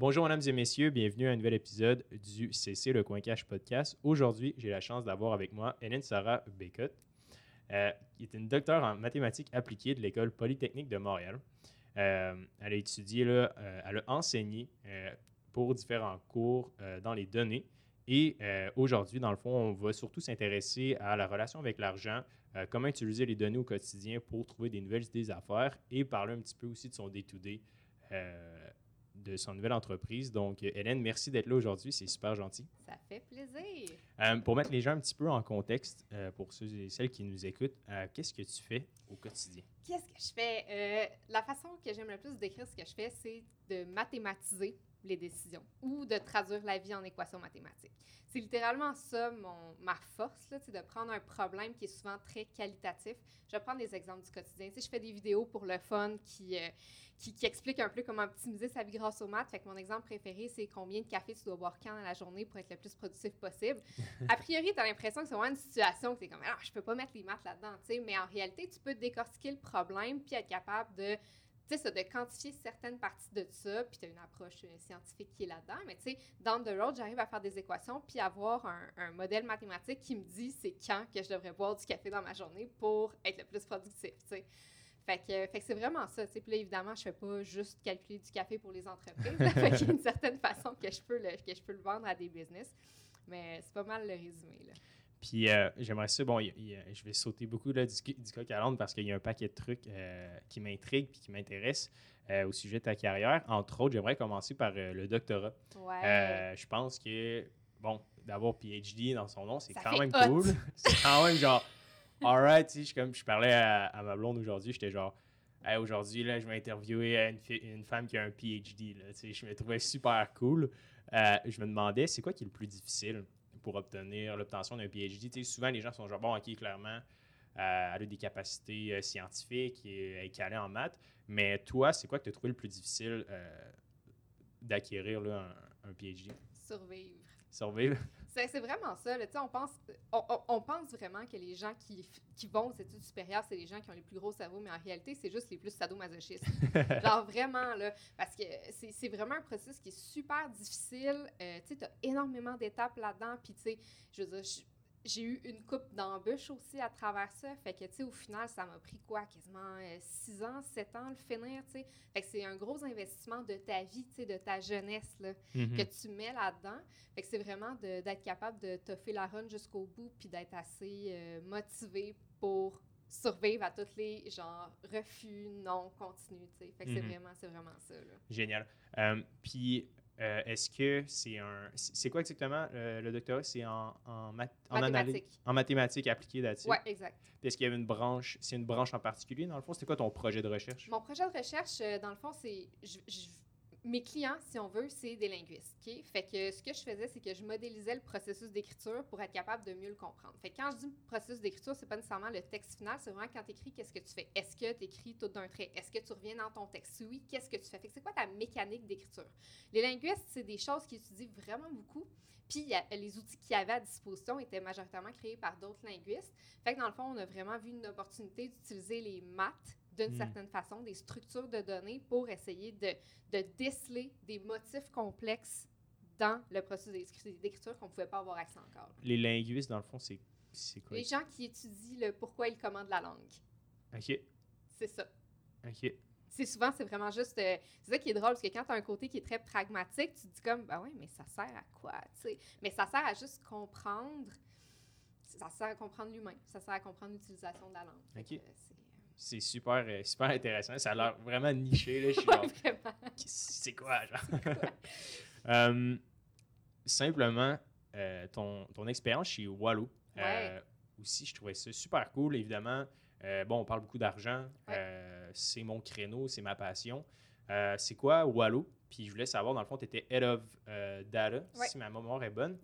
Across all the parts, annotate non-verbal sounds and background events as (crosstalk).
bonjour mesdames et messieurs, bienvenue à un nouvel épisode du CC Le Coin Cash podcast. Aujourd'hui, j'ai la chance d'avoir avec moi Hélène Sarah Bécotte, euh, qui est une docteure en mathématiques appliquées de l'École polytechnique de Montréal. Euh, elle a étudié, euh, elle a enseigné euh, pour différents cours dans les données. Et aujourd'hui, dans le fond, on va surtout s'intéresser à la relation avec l'argent, comment utiliser les données au quotidien pour trouver des nouvelles idées d'affaires et parler un petit peu aussi de son day-to-day de son nouvelle entreprise. Donc, euh, Hélène, merci d'être là aujourd'hui. C'est super gentil. Ça fait plaisir. Euh, pour mettre les gens un petit peu en contexte, euh, pour ceux et celles qui nous écoutent, euh, qu'est-ce que tu fais au quotidien? Qu'est-ce que je fais? La façon que j'aime le plus décrire ce que je fais, c'est de mathématiser les décisions ou de traduire la vie en équation mathématique. C'est littéralement ça mon, ma force, là, c'est de prendre un problème qui est souvent très qualitatif. Je vais prendre des exemples du quotidien. Sais, je fais des vidéos pour le fun qui, euh, qui, qui expliquent un peu comment optimiser sa vie grâce aux maths. Fait que mon exemple préféré, c'est combien de café tu dois boire quand dans la journée pour être le plus productif possible. (laughs) A priori, tu as l'impression que c'est vraiment une situation que tu es comme, alors, je peux pas mettre les maths là-dedans, mais en réalité, tu peux décortiquer le problème puis être capable de tu sais, ça, de quantifier certaines parties de ça, puis tu as une approche euh, scientifique qui est là-dedans. Mais tu sais, down the road, j'arrive à faire des équations, puis avoir un, un modèle mathématique qui me dit c'est quand que je devrais boire du café dans ma journée pour être le plus productif, tu sais. Fait que, fait que c'est vraiment ça, tu sais. Puis là, évidemment, je fais pas juste calculer du café pour les entreprises. (laughs) fait qu'il y a une certaine façon que je peux le, que je peux le vendre à des business. Mais c'est pas mal le résumé, là. Puis euh, j'aimerais ça, bon, y y je vais sauter beaucoup là, du, du coq à l'âne parce qu'il y a un paquet de trucs euh, qui m'intriguent puis qui m'intéressent euh, au sujet de ta carrière. Entre autres, j'aimerais commencer par le doctorat. Ouais. Je pense que, bon, d'avoir PhD dans son nom, c'est quand même hot. cool. (laughs) c'est quand même genre, alright, tu sais, je, comme, je parlais à, à ma blonde aujourd'hui, j'étais genre, Hey, aujourd'hui, là, je vais interviewer une, une femme qui a un PhD. Là, tu sais, je me trouvais super cool. Je me demandais, c'est quoi qui est le plus difficile? Pour obtenir l'obtention d'un PhD? Souvent, les gens sont genre, bon, OK, clairement, euh, elle a des capacités euh, scientifiques et elle est calée en maths. Mais toi, c'est quoi que tu as trouvé le plus difficile euh, d'acquérir un, un PhD? Survivre. Survivre? C'est c'est vraiment ça. là. On pense, on, on- pense vraiment que les gens qui, qui vont aux études supérieures, c'est les gens qui ont les plus gros cerveaux, mais en réalité, c'est juste les plus sadomasochistes. (laughs) Genre vraiment, là, parce que c'est c'est vraiment un processus qui est super difficile. Euh, tu sais, tu as énormément d'étapes là-dedans. Puis, tu sais, je veux dire, j'ai eu une coupe d'embûches aussi à travers ça. Fait que, tu sais, au final, ça m'a pris quoi, quasiment 6 ans, 7 ans le finir, tu sais. Fait que c'est un gros investissement de ta vie, tu sais, de ta jeunesse, là Mhm. que tu mets là-dedans. Fait que c'est vraiment de- d'être capable de toffer la run jusqu'au bout puis d'être assez euh, motivé pour survivre à tous les genre refus non continus, tu sais. Fait que c'est Mhm. vraiment c'est vraiment ça là. Génial. Euh, puis, euh, est-ce que c'est un. C'est quoi exactement euh, le doctorat? C'est en, en, math- en Mathématiques. En mathématiques appliquées là-dessus. Ouais, exact. Est-ce qu'il y avait une branche, c'est une branche en particulier dans le fond? C'était quoi ton projet de recherche? Mon projet de recherche, euh, dans le fond, c'est. je- je- mes clients, si on veut, c'est des linguistes. Fait que ce que je faisais, c'est que je modélisais le processus d'écriture pour être capable de mieux le comprendre. Fait que quand je dis processus d'écriture, c'est pas nécessairement le texte final, c'est vraiment quand tu écris, qu'est-ce que tu fais? Est-ce que tu écris tout d'un trait? Est-ce que tu reviens dans ton texte? Si oui, qu'est-ce que tu fais? Fait que c'est quoi ta mécanique d'écriture? Les linguistes, c'est des choses qu'ils étudient vraiment beaucoup. Puis les outils qu'il y avait à disposition étaient majoritairement créés par d'autres linguistes. Fait que dans le fond, on a vraiment vu une opportunité d'utiliser les maths d'une Mm. certaine façon, des structures de données pour essayer de, de déceler des motifs complexes dans le processus d'écri- d'écriture qu'on ne pouvait pas avoir accès encore. Les linguistes, dans le fond, c'est c'est quoi? Les gens qui étudient le pourquoi ils commandent la langue, OK. c'est ça. OK. C'est souvent, c'est vraiment juste. euh, c'est ça qui est drôle, parce que quand tu as un côté qui est très pragmatique, tu te dis comme, ben oui, mais ça sert à quoi, tu sais? Mais ça sert à juste comprendre. Ça sert à comprendre l'humain. Ça sert à comprendre l'utilisation de la langue. Ok. euh, c'est- super, euh, super intéressant. Ça a l'air vraiment niché. Là. Je suis (laughs) Ouais, genre, vraiment. c'est quoi, genre? (laughs) Euh, simplement, euh, ton, ton expérience chez Wallo, Ouais. aussi, je trouvais ça super cool. Évidemment, bon, on parle beaucoup d'argent. Ouais. C'est mon créneau, c'est ma passion. C'est quoi Wallo? Puis je voulais savoir, dans le fond, tu étais Head of Data, si ma mémoire est bonne.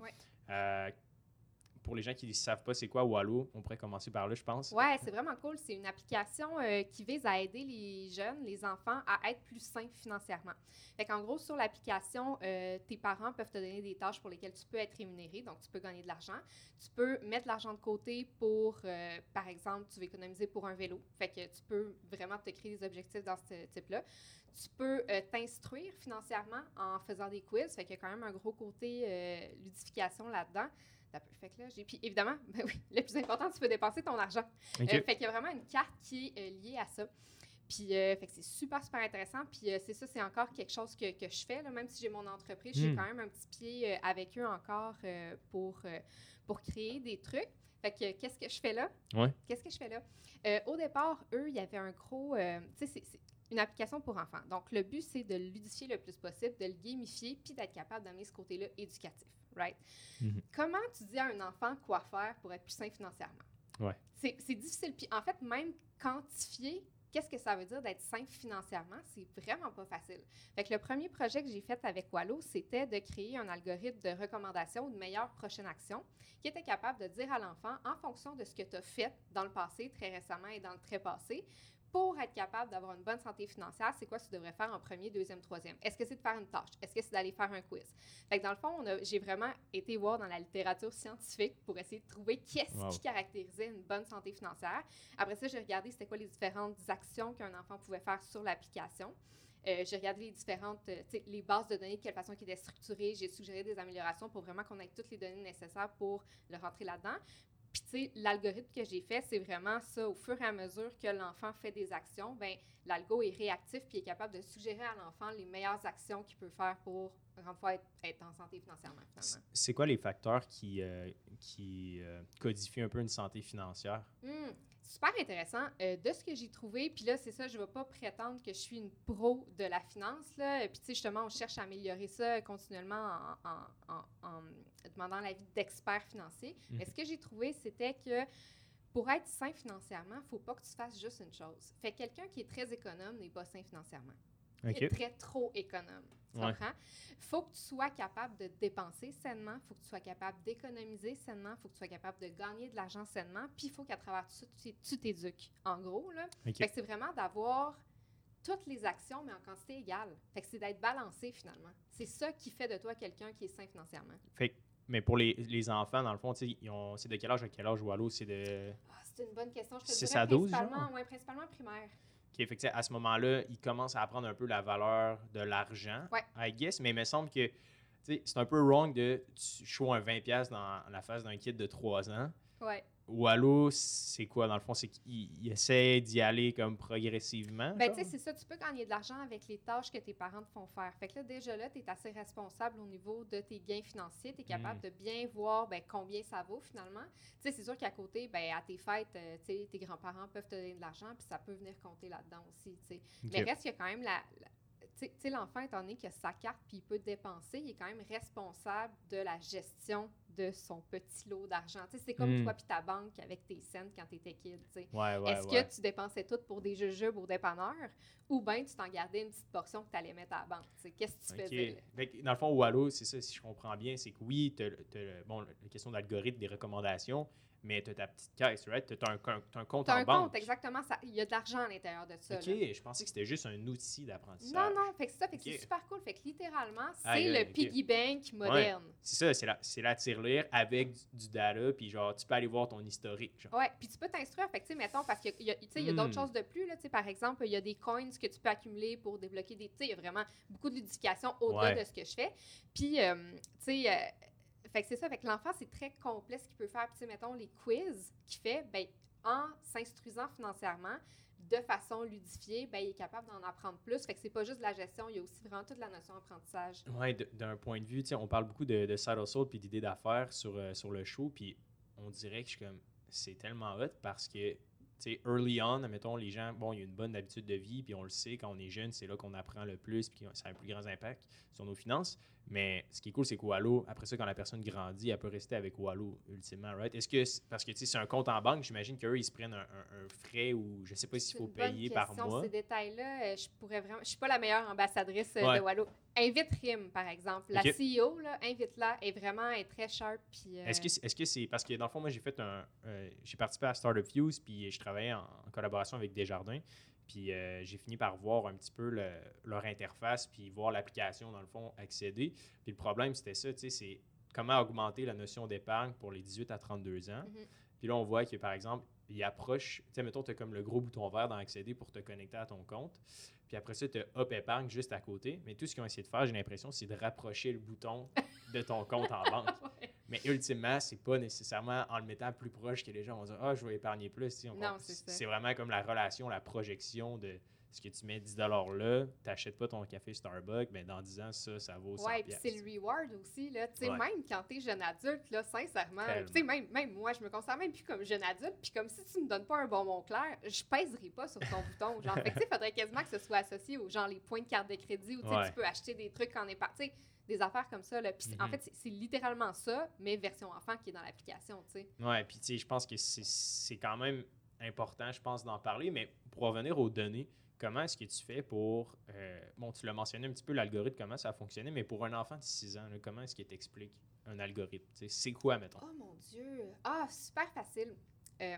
Pour les gens qui ne savent pas c'est quoi Wallo, on pourrait commencer par là, je pense. Ouais, c'est vraiment cool. C'est une application euh, qui vise à aider les jeunes, les enfants, à être plus sains financièrement. Fait qu'en gros, sur l'application, euh, tes parents peuvent te donner des tâches pour lesquelles tu peux être rémunéré, donc tu peux gagner de l'argent. Tu peux mettre l'argent de côté pour, euh, par exemple, tu veux économiser pour un vélo. Tu peux vraiment te créer des objectifs dans ce type-là. tu peux t'instruire financièrement en faisant des quiz. Fait qu'il y a quand même un gros côté ludification là-dedans. Fait que là, j'ai. Puis évidemment, (laughs) ben oui, le plus important, tu peux dépenser ton argent. Euh, fait qu'il y a vraiment une carte qui est euh, liée à ça. Puis, euh, fait que c'est super, super intéressant. Puis, c'est ça, c'est encore quelque chose que, que je fais. Là, même si j'ai mon entreprise, j'ai Hmm. quand même un petit pied avec eux encore pour, pour créer des trucs. Fait que, qu'est-ce que je fais là? Ouais. Qu'est-ce que je fais là? Au départ, eux, il y avait un gros. tu sais, c'est- une application pour enfants. Donc, le but, c'est de ludifier le plus possible, de le gamifier, puis d'être capable d'amener ce côté-là éducatif. Right? Mhm. Comment tu dis à un enfant quoi faire pour être plus sain financièrement? Ouais. C'est c'est difficile. Puis en fait, même quantifier qu'est-ce que ça veut dire d'être sain financièrement, c'est vraiment pas facile. Fait que le premier projet que j'ai fait avec Wallo, c'était de créer un algorithme de recommandation ou de meilleure prochaine action qui était capable de dire à l'enfant, en fonction de ce que tu as fait dans le passé, très récemment et dans le très passé, pour être capable d'avoir une bonne santé financière, c'est quoi tu devrais faire en premier, deuxième, troisième? Est-ce que c'est de faire une tâche? Est-ce que c'est d'aller faire un quiz? Fait que dans le fond, j'ai vraiment été voir dans la littérature scientifique pour essayer de trouver qu'est-ce Wow. qui caractérisait une bonne santé financière. Après ça, j'ai regardé c'était quoi les différentes actions qu'un enfant pouvait faire sur l'application. Euh, j'ai regardé les différentes, euh, les bases de données, de quelle façon qui étaient structurées. J'ai suggéré des améliorations pour vraiment qu'on ait toutes les données nécessaires pour le rentrer là-dedans. Puis, tu sais, l'algorithme que j'ai fait, c'est vraiment ça. Au fur et à mesure que l'enfant fait des actions, ben l'algo est réactif puis est capable de suggérer à l'enfant les meilleures actions qu'il peut faire pour, être, être en santé financièrement. C'est quoi les facteurs qui, euh, qui euh, codifient un peu une santé financière? Hmm, super intéressant. Euh, de ce que j'ai trouvé, puis là, c'est ça, je ne vais pas prétendre que je suis une pro de la finance, là. Puis, tu sais, justement, on cherche à améliorer ça continuellement en, en- en- en demandant l'avis d'experts financiers. Mais Mhm. ce que j'ai trouvé, c'était que pour être sain financièrement, il ne faut pas que tu fasses juste une chose. Fait que quelqu'un qui est très économe n'est pas sain financièrement. Il est OK. très trop économe. Tu Ouais. comprends? faut que tu sois capable de dépenser sainement, faut que tu sois capable d'économiser sainement, faut que tu sois capable de gagner de l'argent sainement, puis il faut qu'à travers tout ça, tu t'é- tu t'éduques. En gros, là. OK. Fait que c'est vraiment d'avoir toutes les actions, mais en quantité égale. Fait que c'est d'être balancé, finalement. C'est ça qui fait de toi quelqu'un qui est sain financièrement. Fait que- mais pour les, les enfants, dans le fond, c'est de quel âge à quel âge Wallo? C'est de. Ah, c'est une bonne question. Je te dirais à 12, principalement, genre? ouais, principalement primaire. OK, fait que, à ce moment-là, ils commencent à apprendre un peu la valeur de l'argent, Ouais. I guess, mais il me semble que c'est un peu wrong de tu choix un 20$ dans la face d'un kid de 3 ans. Ouais. Wallo, c'est quoi, dans le fond? C'est qu'il il essaie d'y aller comme progressivement. Ben, tu sais, c'est ça. Tu peux gagner de l'argent avec les tâches que tes parents te font faire. Fait que là, déjà là, tu es assez responsable au niveau de tes gains financiers. Tu es capable Mm. de bien voir ben, combien ça vaut finalement. Tu sais, c'est sûr qu'à côté, ben, à tes fêtes, euh, tu sais, tes grands-parents peuvent te donner de l'argent, puis ça peut venir compter là-dedans aussi, tu sais. OK. Mais reste qu'il y a quand même la. la- tu sais- tu sais, l'enfant, étant donné qu'il a sa carte puis il peut dépenser, il est quand même responsable de la gestion de son petit lot d'argent. C'est comme Mm. toi puis ta banque avec tes cents quand tu étais kid. Ouais, ouais, Est-ce ouais. que tu dépensais tout pour des jujubes au dépanneur ou bien tu t'en gardais une petite portion que tu allais mettre à la banque? Qu'est-ce que tu OK. faisais? dans le fond, Wallo, c'est ça, si je comprends bien, c'est que oui, tu as, bon, la question d'algorithme, des recommandations, mais tu as ta petite caisse, right? Tu as, un, t'as un compte Tu as en un banque. compte, exactement. Il y a de l'argent à l'intérieur de ça. OK, là. je pensais que c'était juste un outil d'apprentissage. Non, non, fait que c'est ça, fait que c'est super cool. Fait que littéralement, c'est le piggy bank moderne. C'est ça, c'est la, la tirelire avec du, du data, puis genre, tu peux aller voir ton historique. Genre. Ouais, puis tu peux t'instruire, fait que, tu sais, mettons, parce qu'il y a, tu sais, il y a d'autres Hmm. choses de plus, là, tu sais, par exemple, il y a des coins que tu peux accumuler pour débloquer des, tu sais, il y a vraiment beaucoup de ludification au-delà Ouais. de ce que je fais. Puis, euh, tu sais, euh, fait que c'est ça, fait l'enfant, c'est très complet ce qu'il peut faire. Puis, mettons, les quiz qu'il fait, ben, en s'instruisant financièrement, de façon ludifiée, ben, il est capable d'en apprendre plus. Fait que c'est pas juste de la gestion, il y a aussi vraiment toute la notion d'apprentissage. De- d'un point de vue, on parle beaucoup de, de side hustle puis d'idées d'affaires sur, euh, sur le show, puis on dirait que c'est tellement hot parce que, early on, admettons, les gens, bon, il y a une bonne habitude de vie, puis on le sait, quand on est jeune, c'est là qu'on apprend le plus, puis ça a un plus grand impact sur nos finances. Mais ce qui est cool, c'est que Wallo, après ça, quand la personne grandit, elle peut rester avec Wallo, ultimement, right? Est-ce que, parce que, tu sais, c'est un compte en banque, j'imagine qu'eux, ils se prennent un, un- un frais ou je sais pas s'il faut payer par mois. Ces détails-là, euh, je pourrais vraiment. Je suis pas la meilleure ambassadrice euh, Ouais. de Wallo. Invite Rim, par exemple. La. CEO, là, invite-la. Est vraiment est très sharp. Puis, euh, Est-ce que c'est est-ce que c'est parce que dans le fond moi j'ai fait un euh, j'ai participé à Startup Fuse puis je travaillais en, en collaboration avec Desjardins puis euh, j'ai fini par voir un petit peu le- leur interface puis voir l'application dans le fond accéder puis le problème c'était ça tu sais c'est comment augmenter la notion d'épargne pour les 18 à 32 ans Mhm. puis là on voit que par exemple il approche tu sais mettons tu as comme le gros bouton vert dans accéder pour te connecter à ton compte Puis après ça, tu as Up Épargne juste à côté. Mais tout ce qu'ils ont essayé de faire, j'ai l'impression, c'est de rapprocher le bouton de ton compte en (laughs) banque. Ouais. Mais ultimement, c'est pas nécessairement en le mettant plus proche que les gens vont dire Ah, je vais épargner plus. Tu on Non, c'est ça. c'est vraiment comme la relation, la projection de ce que tu mets 10 là, tu n'achètes pas ton café Starbucks, mais dans 10 ans, ça, ça vaut 100 Ouais, puis c'est le reward aussi, là. Tu sais, Ouais. même quand t'es jeune adulte, là, sincèrement, tu même, même moi, je me considère même plus comme jeune adulte, puis comme si tu me donnes pas un bonbon clair, je pèserai pas sur ton (laughs) bouton. Genre, fait que, tu sais, faudrait quasiment que ce soit associé aux, genre, les points de carte de crédit, tu sais, Ouais. tu peux acheter des trucs en épargne, tu des affaires comme ça, là. Puis en Mhm. fait, c'est- c'est littéralement ça, mais version enfant qui est dans l'application, tu sais. Ouais, puis tu sais, je pense que c'est- c'est quand même important, je pense, d'en parler, mais pour revenir aux données, comment est-ce que tu fais pour. euh, bon, tu l'as mentionné un petit peu, l'algorithme, comment ça a fonctionné, mais pour un enfant de 6 ans, là, comment est-ce qu'il t'explique un algorithme? Tu sais, C'est quoi, mettons? Oh mon Dieu! Ah, super facile. Euh,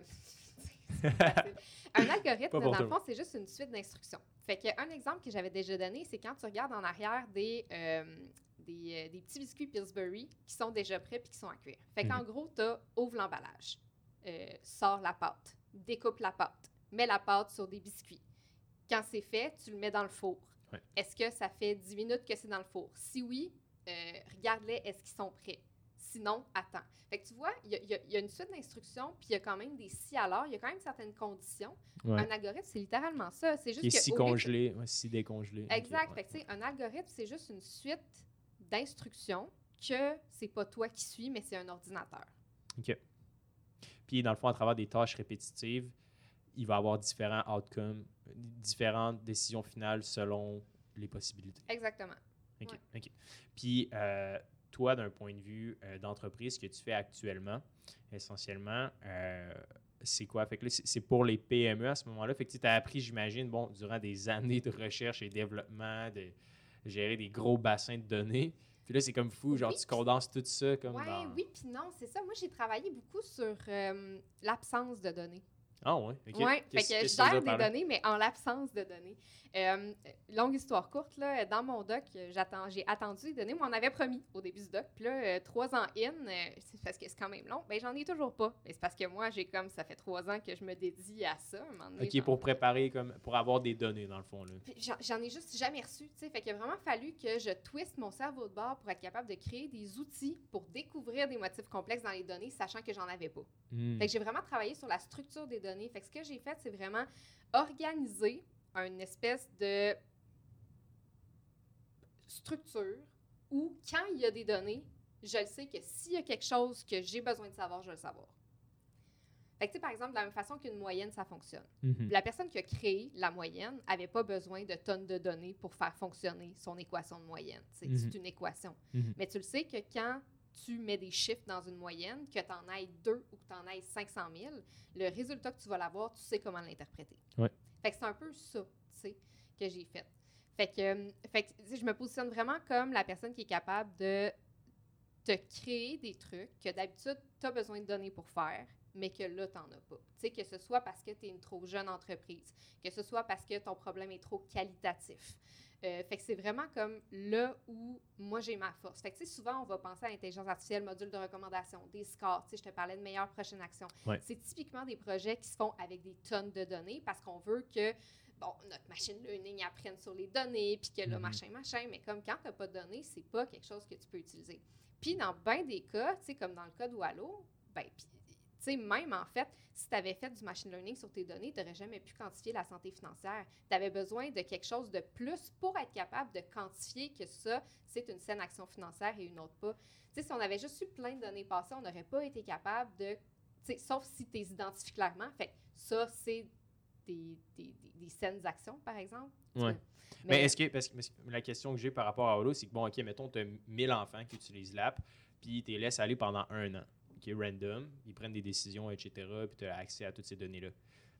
(laughs) (laughs) facile. Un algorithme, Pas là, pour dans le le fond, c'est juste une suite d'instructions. Fait que un exemple que j'avais déjà donné, c'est quand tu regardes en arrière des, euh, des, euh, des petits biscuits Pillsbury qui sont déjà prêts puis qui sont à cuire. Fait qu'en gros, tu ouvre l'emballage, euh, sors la pâte, découpe la pâte, mets la pâte sur des biscuits. Quand c'est fait, tu le mets dans le four. Ouais. Est-ce que ça fait 10 minutes que c'est dans le four? Si oui, euh, regarde-les, est-ce qu'ils sont prêts? Sinon, attends. Fait que tu vois, il y, a- y y une suite d'instructions, puis il y a quand même des si alors, il y a quand même certaines conditions. Ouais. Un algorithme, c'est littéralement ça. C'est juste que si congelé, ouais, si décongelé. Exact. ouais, Fait que, tu ouais. sais, un algorithme, c'est juste une suite d'instructions que c'est pas toi qui suis, mais c'est un ordinateur. Puis, dans le fond, à travers des tâches répétitives, il va avoir différents outcomes, différentes décisions finales selon les possibilités. Exactement. OK. Ouais. OK. Puis, euh, toi, d'un point de vue euh, d'entreprise, ce que tu fais actuellement, essentiellement, euh, c'est quoi? Fait que là, c'est pour les PME à ce moment-là. Fait que tu as appris, j'imagine, bon, durant des années de recherche et développement, de gérer des gros bassins de données. Puis là, c'est comme fou, genre, Oui, tu condenses tout ça comme Ouais, dans... oui, puis non, c'est ça. Moi, j'ai travaillé beaucoup sur euh, l'absence de données. Ah ouais? OK. Oui, fait que je gère des données, mais en l'absence de données. Euh, longue histoire courte, là, dans mon doc, j'ai attendu les données. Moi, on avait promis au début du doc. Puis là, euh, trois ans in, euh, c'est parce que c'est quand même long. Ben, j'en ai toujours pas. Mais c'est parce que moi, j'ai comme, ça fait trois ans que je me dédie à ça. un donné, OK, pour préparer, comme pour avoir des données, dans le fond. J'en ai juste jamais reçu, tu sais. Fait qu'il a vraiment fallu que je twiste mon cerveau de bord pour être capable de créer des outils pour découvrir des motifs complexes dans les données, sachant que j'en avais pas. Hmm. Fait que j'ai vraiment travaillé sur la structure des données. Fait que ce que j'ai fait, c'est vraiment organiser une espèce de structure où, quand il y a des données, je le sais que s'il y a quelque chose que j'ai besoin de savoir, je vais le savoir. Fait que, par exemple, de la même façon qu'une moyenne, ça fonctionne. Mhm. La personne qui a créé la moyenne n'avait pas besoin de tonnes de données pour faire fonctionner son équation de moyenne. Sais, Mhm. C'est une équation. Mhm. Mais tu le sais que quand tu mets des chiffres dans une moyenne, que tu en ailles deux ou que tu en ailles 500 000, le résultat que tu vas l'avoir, tu sais comment l'interpréter. Ouais. Fait que c'est un peu ça, tu sais, que j'ai fait. Fait que, euh, fait que, je me positionne vraiment comme la personne qui est capable de te créer des trucs que d'habitude, tu as besoin de données pour faire, mais que là, tu n'en as pas. Tu sais, que ce soit parce que tu es une trop jeune entreprise, que ce soit parce que ton problème est trop qualitatif. Euh, fait que c'est vraiment comme là où moi j'ai ma force. Fait que tu sais, souvent on va penser à l'intelligence artificielle, module de recommandation, des scores. Tu sais, je te parlais de meilleure prochaine action. Ouais. C'est typiquement des projets qui se font avec des tonnes de données parce qu'on veut que bon, notre machine learning apprenne sur les données, puis que là, Mhm. machin, machin. Mais comme quand tu n'as pas de données, c'est pas quelque chose que tu peux utiliser. Puis dans bien des cas, tu sais, comme dans le cas de Wallo, ben, puis, tu sais, même en fait, si tu avais fait du machine learning sur tes données, tu n'aurais jamais pu quantifier la santé financière. Tu avais besoin de quelque chose de plus pour être capable de quantifier que ça, c'est une saine action financière et une autre pas. Tu sais, si on avait juste eu plein de données passées, on n'aurait pas été capable de, tu sais, sauf si tu les identifies clairement. Fait ça, c'est des, des, des- saines actions, par exemple. Ouais. Mais, est-ce que, parce que parce que la question que j'ai par rapport à Holo, c'est que, bon, OK, mettons, tu as 1000 enfants qui utilisent l'app, puis tu les laisses aller pendant un an, qui est random, ils prennent des décisions, etc., puis tu as accès à toutes ces données-là.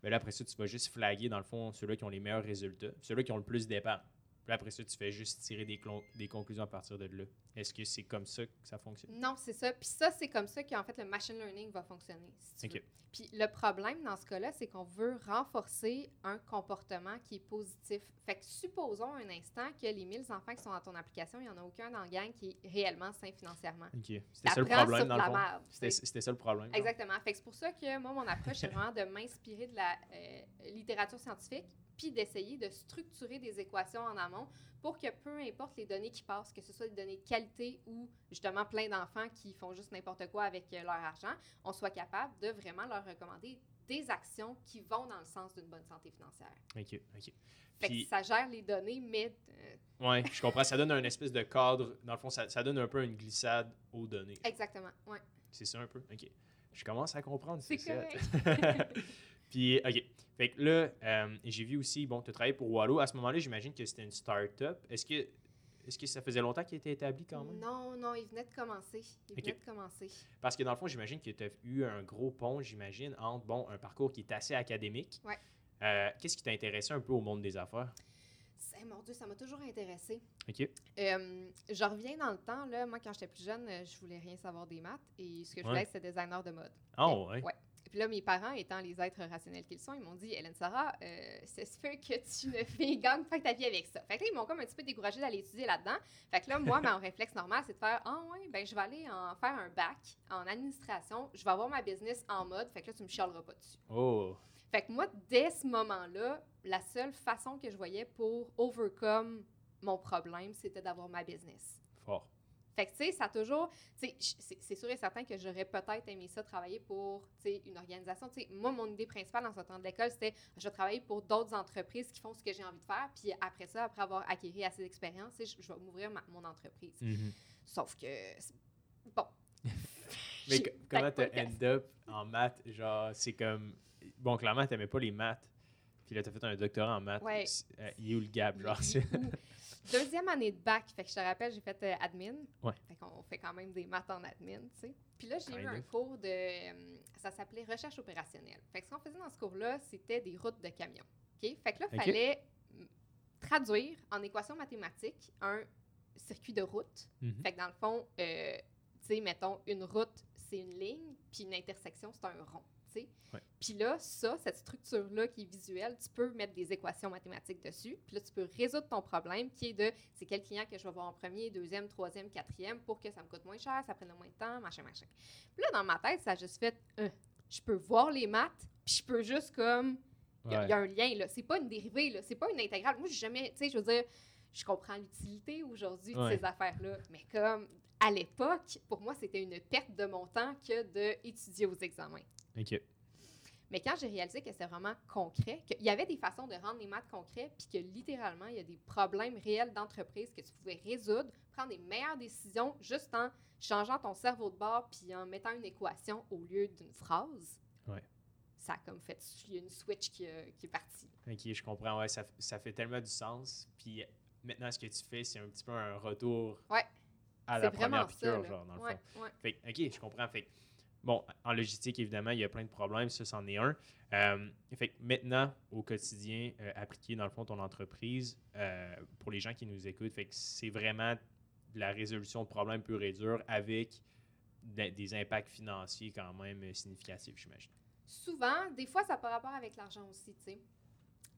Mais là, après ça, tu vas juste flaguer, dans le fond, ceux-là qui ont les meilleurs résultats, ceux-là qui ont le plus d'épargne. Puis après ça, tu fais juste tirer des, conclusions à partir de là. Est-ce que c'est comme ça que ça fonctionne? Non, c'est ça. Puis ça, c'est comme ça qu'en fait le machine learning va fonctionner. Si. Puis le problème dans ce cas-là, c'est qu'on veut renforcer un comportement qui est positif. Fait que supposons un instant que les 1000 enfants qui sont dans ton application, il n'y en a aucun dans le gang qui est réellement sain financièrement. OK. C'était ça le problème, dans le fond? C'était ça le problème? Exactement. Fait que c'est pour ça que moi, mon approche, c'est vraiment de m'inspirer de la euh, littérature scientifique puis d'essayer de structurer des équations en amont pour que peu importe les données qui passent, que ce soit des données de qualité ou justement plein d'enfants qui font juste n'importe quoi avec euh, leur argent, on soit capable de vraiment leur recommander des actions qui vont dans le sens d'une bonne santé financière. OK, OK. Fait Puis- que ça gère les données, mais euh, Ouais, je comprends. Ça donne un espèce de cadre. Dans le fond, ça, ça donne un peu une glissade aux données. exactement. Ouais. C'est ça un peu? OK. Je commence à comprendre. C'est correct. (laughs) Puis, OK. Fait que là, euh, j'ai vu aussi, bon, tu as travaillé pour Wallo. À ce moment-là, j'imagine que c'était une start-up. Est-ce que, est-ce que ça faisait longtemps qu'il était établi quand même? Non, non, il venait de commencer. Il Ok. venait de commencer. Parce que dans le fond, j'imagine que tu as eu un gros pont, j'imagine, entre, bon, un parcours qui est assez académique. Ouais. Euh, Qu'est-ce qui t'a intéressé un peu au monde des affaires? C'est, mon Dieu, ça m'a toujours intéressé. OK. Euh, je reviens dans le temps, là. Moi, quand j'étais plus jeune, je voulais rien savoir des maths et ce que je Ouais. voulais, c'était designer de mode. Oh, ouais. Ouais. Et puis là, mes parents, étant les êtres rationnels qu'ils sont, ils m'ont dit Hélène Sarah, euh, ça se peut que tu ne (laughs) fais gagne pas ta vie avec ça. Fait que là, ils m'ont comme un petit peu découragé d'aller étudier là-dedans. Fait que là, moi, mon (laughs) réflexe normal, c'est de faire Ah, ouais, ben, je vais aller en faire un bac en administration. Je vais avoir ma business en mode. Fait que là, tu me chialeras pas dessus. Oh, Fait que moi, dès ce moment-là, la seule façon que je voyais pour overcome mon problème, c'était d'avoir ma business. Fait que, tu sais, ça a toujours. Tu c'est sûr et certain que j'aurais peut-être aimé ça travailler pour, tu une organisation. Tu sais, moi, mon idée principale en sortant de l'école, c'était je vais travailler pour d'autres entreprises qui font ce que j'ai envie de faire. Puis après ça, après avoir acquis assez d'expérience, tu je, je vais m'ouvrir mon entreprise. Mhm. Sauf que. Bon. (laughs) Mais comment casse. end up en maths? Genre, c'est comme. Bon, clairement, t'aimais pas les maths. Puis là, t'as fait un doctorat en maths. Ouais. Euh, il est où le gap? Genre, (laughs) Deuxième année de bac, fait que je te rappelle, j'ai fait euh, admin. Ouais. Fait qu'on fait quand même des maths en admin, tu sais. Puis là, j'ai eu un cours de. euh, ça s'appelait recherche opérationnelle. Fait que ce qu'on faisait dans ce cours-là, c'était des routes de camions. OK? Fait que là, il fallait traduire en équation mathématique un circuit de route. Mhm. Fait que dans le fond, euh, tu sais, mettons, une route, c'est une ligne, puis une intersection, c'est un rond, Ouais. Puis là, ça, cette structure-là qui est visuelle, tu peux mettre des équations mathématiques dessus. Puis là, tu peux résoudre ton problème qui est de c'est quel client que je vais voir en premier, deuxième, troisième, quatrième pour que ça me coûte moins cher, ça prenne moins de temps, machin, machin. Puis là, dans ma tête, ça a juste fait euh, je peux voir les maths, puis je peux juste comme. Il y, a- Ouais. il y a un lien, là. C'est pas une dérivée, là. C'est pas une intégrale. Moi, j'ai jamais. Tu sais, je veux dire, je comprends l'utilité aujourd'hui de ces affaires-là. Mais comme à l'époque, pour moi, c'était une perte de mon temps que d'étudier aux examens. OK. Mais quand j'ai réalisé que c'était vraiment concret, qu'il y avait des façons de rendre les maths concrets, puis que littéralement, il y a des problèmes réels d'entreprise que tu pouvais résoudre, prendre des meilleures décisions juste en changeant ton cerveau de bord puis en mettant une équation au lieu d'une phrase. Ouais. Ça a comme fait, il y a une switch qui, a- qui est partie. OK, je comprends. Ouais, ça, ça fait tellement du sens. Puis maintenant, ce que tu fais, c'est un petit peu un retour Ouais. À la première piqûre, genre, dans le ouais, fond. ouais. Fait OK, je comprends. Fait bon, en logistique, évidemment, il y a plein de problèmes. Ça, c'en est un. Euh, fait maintenant, au quotidien, euh, appliquer, dans le fond, ton entreprise, euh, pour les gens qui nous écoutent, fait que c'est vraiment de la résolution de problèmes pur et dur avec de- des impacts financiers quand même significatifs, j'imagine. Souvent, des fois, ça pas rapport avec l'argent aussi, tu sais.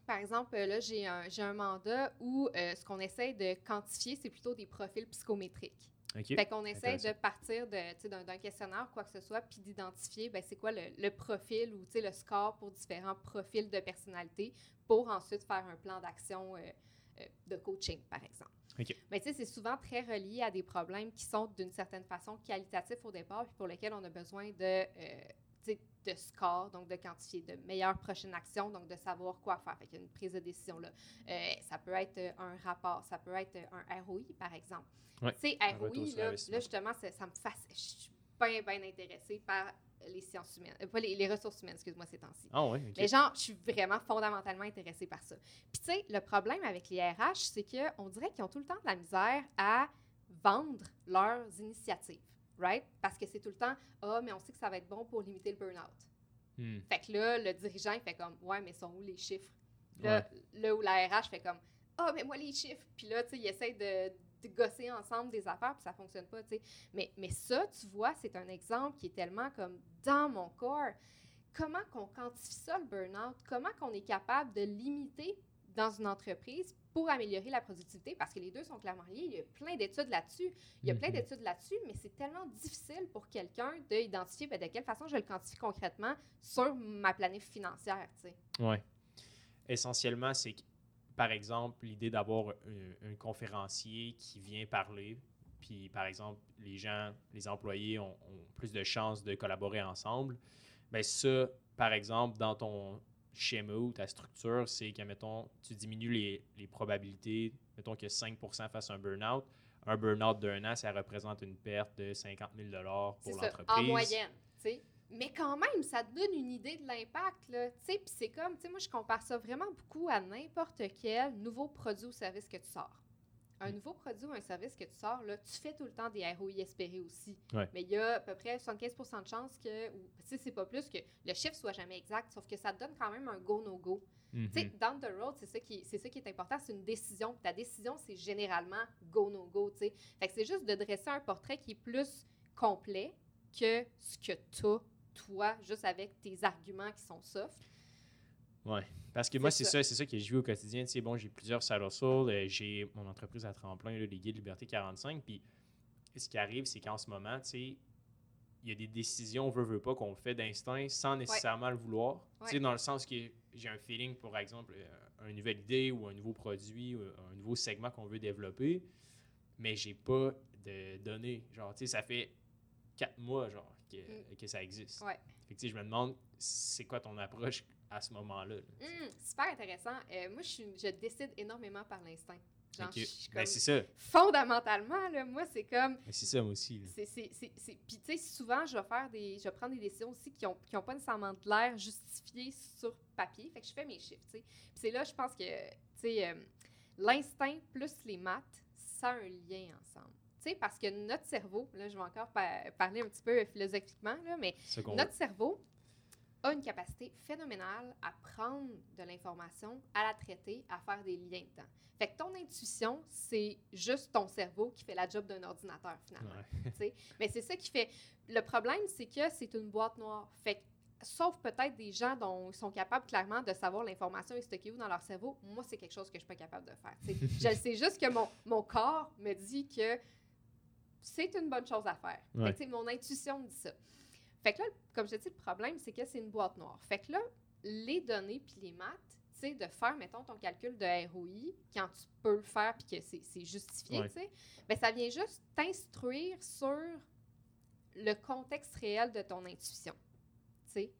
Par exemple, là, j'ai un, un mandat où ce qu'on essaie de quantifier, c'est plutôt des profils psychométriques. OK? Fait qu'on essaie de partir d'un questionnaire, quoi que ce soit, puis d'identifier, ben, c'est quoi le, le profil ou le score pour différents profils de personnalité pour ensuite faire un plan d'action euh, euh, de coaching, par exemple. Mais tu sais, c'est souvent très relié à des problèmes qui sont d'une certaine façon qualitatifs au départ, puis pour lesquels on a besoin de, euh, de score, donc de quantifier de meilleures prochaines actions, donc de savoir quoi faire. Fait qu'il y a une prise de décision là. Euh, ça peut être euh, un rapport, ça peut être euh, un ROI, par exemple. Ouais, Tu sais, ROI, là, là, justement, ça, ça me fasse. Je suis bien, bien intéressée par les sciences humaines, euh, pas les, les ressources humaines, excuse-moi, ces temps-ci. Ah. Mais genre, je suis vraiment fondamentalement intéressée par ça. Puis tu sais, le problème avec les RH, c'est qu'on dirait qu'ils ont tout le temps de la misère à vendre leurs initiatives, right? Parce que c'est tout le temps, ah, mais on sait que ça va être bon pour limiter le burn-out. Hmm. Fait que là, le dirigeant, il fait comme, ouais, mais sont où les chiffres? Là, là où la RH fait comme, ah, mais moi les chiffres. Puis là, tu sais, ils essayent de, de gosser ensemble des affaires, puis ça fonctionne pas, tu sais. Mais, mais ça, tu vois, c'est un exemple qui est tellement comme dans mon corps. Comment qu'on quantifie ça, le burn-out? Comment qu'on est capable de limiter dans une entreprise pour améliorer la productivité? Parce que les deux sont clairement liés. Il y a plein d'études là-dessus. Il y a plein Mhm. d'études là-dessus, mais c'est tellement difficile pour quelqu'un d'identifier ben, de quelle façon je le quantifie concrètement sur ma planif financière. Ouais. essentiellement, c'est que, par exemple, l'idée d'avoir un, un conférencier qui vient parler, puis par exemple, les gens, les employés ont, ont plus de chances de collaborer ensemble, bien ça, par exemple, dans ton schéma ou ta structure, c'est que, mettons, tu diminues les, les probabilités, mettons que 5% fassent un burn-out. Un burn-out d'un an, ça représente une perte de 50 000 pour l'entreprise. en moyenne, tu sais. Mais quand même, ça te donne une idée de l'impact, là. Tu sais, puis c'est comme, tu sais, moi, je compare ça vraiment beaucoup à n'importe quel nouveau produit ou service que tu sors. Un nouveau produit ou un service que tu sors, là, tu fais tout le temps des ROI espérés aussi. Ouais. Mais il y a à peu près 75 de chances que, ou tu sais, c'est pas plus, que le chiffre soit jamais exact, sauf que ça te donne quand même un go-no-go. Mhm. Tu sais, down the road, c'est ça, qui, c'est ça qui est important, c'est une décision. Ta décision, c'est généralement go-no-go, tu sais. Fait que c'est juste de dresser un portrait qui est plus complet que ce que tu toi, juste avec tes arguments qui sont soft. Ouais. Parce que moi, C'est ça. ça, c'est ça que je vis au quotidien. Tu sais, bon, j'ai plusieurs side hustles, euh, j'ai mon entreprise à tremplin, là, les guides Liberté 45. Puis ce qui arrive, c'est qu'en ce moment, tu sais, il y a des décisions, veut, veut pas, qu'on fait d'instinct sans nécessairement le vouloir. Tu sais, dans le sens que j'ai un feeling, pour exemple, euh, une nouvelle idée ou un nouveau produit ou un nouveau segment qu'on veut développer, mais j'ai pas de données. Genre, tu sais, ça fait quatre mois, genre, que, Mm. que ça existe. Ouais. Fait que, tu sais, je me demande, c'est quoi ton approche à ce moment-là? là. Hum, super intéressant. Euh, moi, je, suis, je décide énormément par l'instinct. Genre, je Ben, c'est ça. fondamentalement, là, moi, c'est comme Ben, c'est ça, moi aussi. là. C'est, c'est, c'est, c'est- Puis, tu sais, souvent, je vais faire des. Je vais prendre des décisions aussi qui n'ont qui ont pas nécessairement de l'air justifiées sur papier. Fait que je fais mes chiffres, tu sais. Puis c'est là, je pense que, tu sais, euh, l'instinct plus les maths, ça a un lien ensemble. Tu sais, parce que notre cerveau, là, je vais encore pa- parler un petit peu philosophiquement, là, mais notre cerveau a une capacité phénoménale à prendre de l'information, à la traiter, à faire des liens dedans. Fait que ton intuition, c'est juste ton cerveau qui fait la job d'un ordinateur, finalement. Ouais. Mais c'est ça qui fait. Le problème, c'est que c'est une boîte noire. Fait que, sauf peut-être des gens dont ils sont capables clairement de savoir l'information est stockée où dans leur cerveau, moi, c'est quelque chose que je suis pas capable de faire. (laughs) je sais juste que mon, mon corps me dit que c'est une bonne chose à faire. Fait que, Ouais. tu sais, mon intuition me dit ça. Fait que là, comme je te dis, le problème, c'est que c'est une boîte noire. Fait que là, les données puis les maths, tu sais, de faire, mettons, ton calcul de ROI, quand tu peux le faire puis que c'est c'est justifié, Ouais. tu sais, ben, ça vient juste t'instruire sur le contexte réel de ton intuition. Tu sais.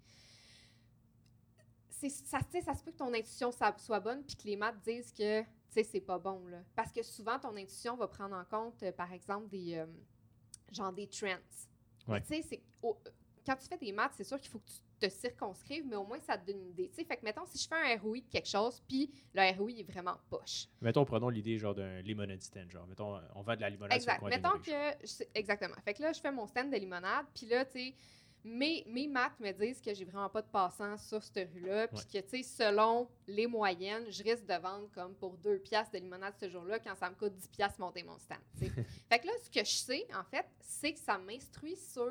Ça, ça se peut que ton intuition soit bonne puis que les maths disent que tu sais, c'est pas bon. Là. Parce que souvent, ton intuition va prendre en compte, euh, par exemple, des, euh, genre des trends. Ouais. tu sais, c'est- au- quand tu fais des maths, c'est sûr qu'il faut que tu te circonscrives, mais au moins, ça te donne une idée. Tu sais, fait que, mettons, si je fais un ROI de quelque chose, puis le ROI est vraiment poche. Mettons, prenons l'idée genre d'un limonade stand. Genre, mettons, on vend de la limonade Exact. sur le coin Mettons que. je Exactement. Fait que là, je fais mon stand de limonade, puis là, tu sais, mes, mes maths me disent que j'ai vraiment pas de passants sur cette rue-là, puis que, tu sais, selon les moyennes, je risque de vendre comme pour deux piastres de limonade ce jour-là quand ça me coûte 10 piastres monter mon stand. (laughs) fait que là, ce que je sais, en fait, c'est que ça m'instruit sur.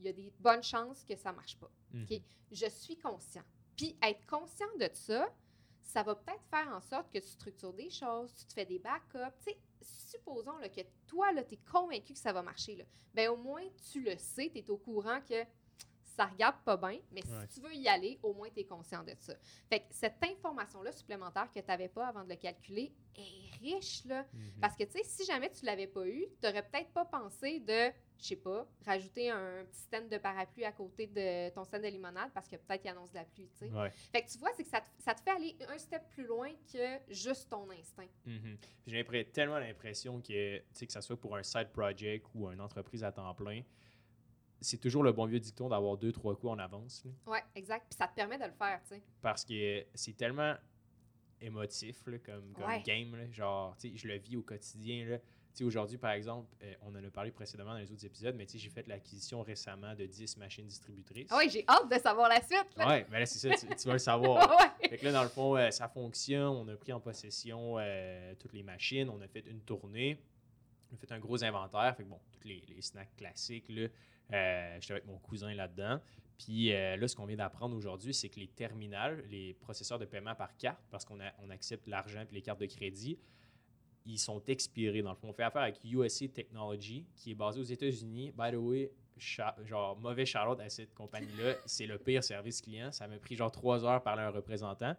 Il y a des bonnes chances que ça marche pas. Mhm. Je suis conscient. Puis être conscient de ça, ça va peut-être faire en sorte que tu structures des choses, tu te fais des backups. Tu sais, supposons là, que toi, tu es convaincu que ça va marcher. Là. Ben, au moins, tu le sais, tu es au courant que ça regarde pas bien, mais Ouais. si tu veux y aller, au moins, tu es conscient de ça. Fait que cette information-là supplémentaire que tu n'avais pas avant de le calculer est riche, là. Mhm. Parce que, tu sais, si jamais tu l'avais pas eu, tu n'aurais peut-être pas pensé de, je sais pas, rajouter un petit stand de parapluie à côté de ton stand de limonade parce que peut-être qu'il annonce de la pluie, tu sais. Ouais. Fait que tu vois, c'est que ça te, ça te fait aller un step plus loin que juste ton instinct. Mhm. J'ai l'impr- tellement l'impression que, tu sais, que ça soit pour un side project ou une entreprise à temps plein, c'est toujours le bon vieux dicton d'avoir deux, trois coups en avance. Ouais, exact. Puis ça te permet de le faire, tu sais. parce que c'est tellement émotif là, comme, comme Ouais. game. là. Genre, tu sais, je le vis au quotidien. Là. Tu sais, Aujourd'hui, par exemple, euh, on en a parlé précédemment dans les autres épisodes, mais tu sais, j'ai fait l'acquisition récemment de 10 machines distributrices. Ouais, j'ai hâte de savoir la suite. Ouais, mais là, c'est ça, tu, tu vas le savoir. (laughs) ouais. Fait que là, dans le fond, euh, ça fonctionne. On a pris en possession euh, toutes les machines. On a fait une tournée. On a fait un gros inventaire. Fait que bon, tous les, les snacks classiques, là, j'étais avec mon cousin là-dedans. Puis euh, là, ce qu'on vient d'apprendre aujourd'hui, c'est que les terminals, les processeurs de paiement par carte, parce qu'on accepte l'argent et les cartes de crédit, ils sont expirés. Dans le fond, on fait affaire avec USA Technology, qui est basé aux États-Unis. By the way, genre, mauvais charlotte à cette compagnie-là. (laughs) C'est le pire service client. Ça m'a pris genre trois heures par parler à un représentant.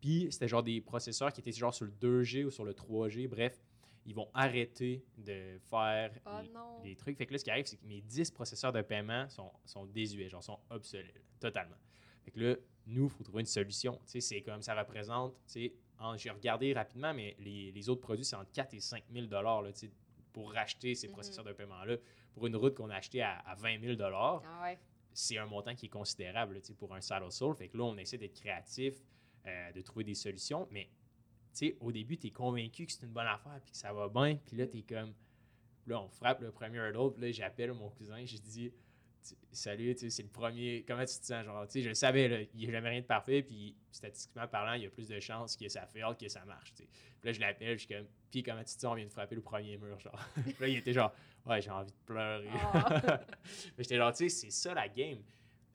Puis c'était genre des processeurs qui étaient genre sur le 2G ou sur le 3G. Bref, ils vont arrêter de faire Oh les- trucs. Fait que là, ce qui arrive, c'est que mes 10 processeurs de paiement sont, sont désuets, genre sont obsolètes, là, totalement. Fait que là, nous, il faut trouver une solution. Tu sais, c'est comme ça représente, tu sais, en- j'ai regardé rapidement, mais les, les autres produits, c'est entre 4 et 5 000 là, tu sais, pour racheter ces Mhm. processeurs de paiement-là. Pour une route qu'on a achetée à, à 20 000 Ah ouais. c'est un montant qui est considérable là, tu sais, pour un Saddle Soul. Fait que là, on essaie d'être créatif, euh, de trouver des solutions. Mais sais, au début, tu es convaincu que c'est une bonne affaire puis que ça va bien. Puis là, tu es comme. Là, on frappe le premier hurdle. Puis là, j'appelle mon cousin. Dit Tu- Salut, c'est le premier. Comment tu te sens? Genre, tu sais, je le savais, là, il n'y a jamais rien de parfait. Puis statistiquement parlant, il y a plus de chances que ça fail que ça marche. Puis là, je l'appelle. Je suis comme Puis comment tu te sens? On vient de frapper le premier mur. Genre. (laughs) Puis là, il était genre Ouais, j'ai envie de pleurer. Ah. (laughs) Mais j'étais genre, tu sais, c'est ça la game.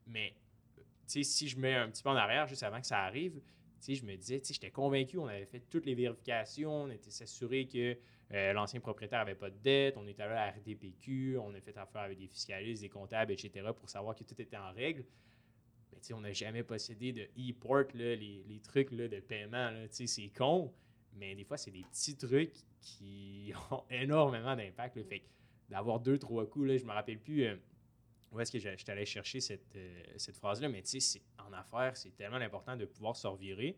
Mais, tu sais, si je mets un petit peu en arrière, juste avant que ça arrive, je me disais, j'étais convaincu, on avait fait toutes les vérifications, on était s'assurer que euh, l'ancien propriétaire avait pas de dette, on était allé à la RDPQ, on a fait affaire avec des fiscalistes, des comptables, etc., pour savoir que tout était en règle. Mais, on n'a jamais possédé de e-port, les, trucs de paiement, c'est con. Mais des fois, c'est des petits trucs qui (laughs) ont énormément d'impact. Fait d'avoir deux, trois coups, là, je me rappelle plus euh, où est-ce que je, je t'allais chercher cette, euh, cette phrase-là, mais tu sais, en affaires, c'est tellement important de pouvoir se revirer.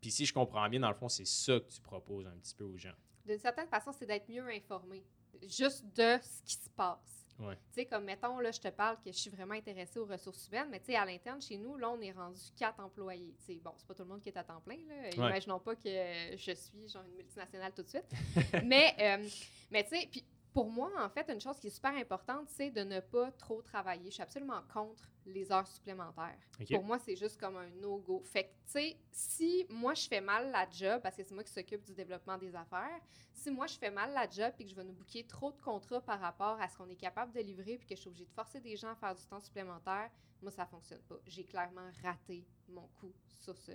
Puis si je comprends bien, dans le fond, c'est ça que tu proposes un petit peu aux gens. D'une certaine façon, c'est d'être mieux informé, juste de ce qui se passe. Ouais. Tu sais, comme mettons, là, je te parle que je suis vraiment intéressée aux ressources humaines, mais tu sais, à l'interne, chez nous, là, on est rendu quatre employés. Tu sais, bon, c'est pas tout le monde qui est à temps plein, là. Imaginons pas que je suis, genre, une multinationale tout de suite. (laughs) mais, euh, mais tu sais, puis pour moi, en fait, une chose qui est super importante, c'est de ne pas trop travailler. Je suis absolument contre les heures supplémentaires. Pour moi, c'est juste comme un no-go. Fait que, tu sais, si moi, je fais mal la job, parce que c'est moi qui s'occupe du développement des affaires, si moi, je fais mal la job et que je vais nous booker trop de contrats par rapport à ce qu'on est capable de livrer puis que je suis obligée de forcer des gens à faire du temps supplémentaire, moi, ça fonctionne pas. J'ai clairement raté mon coup sur ce...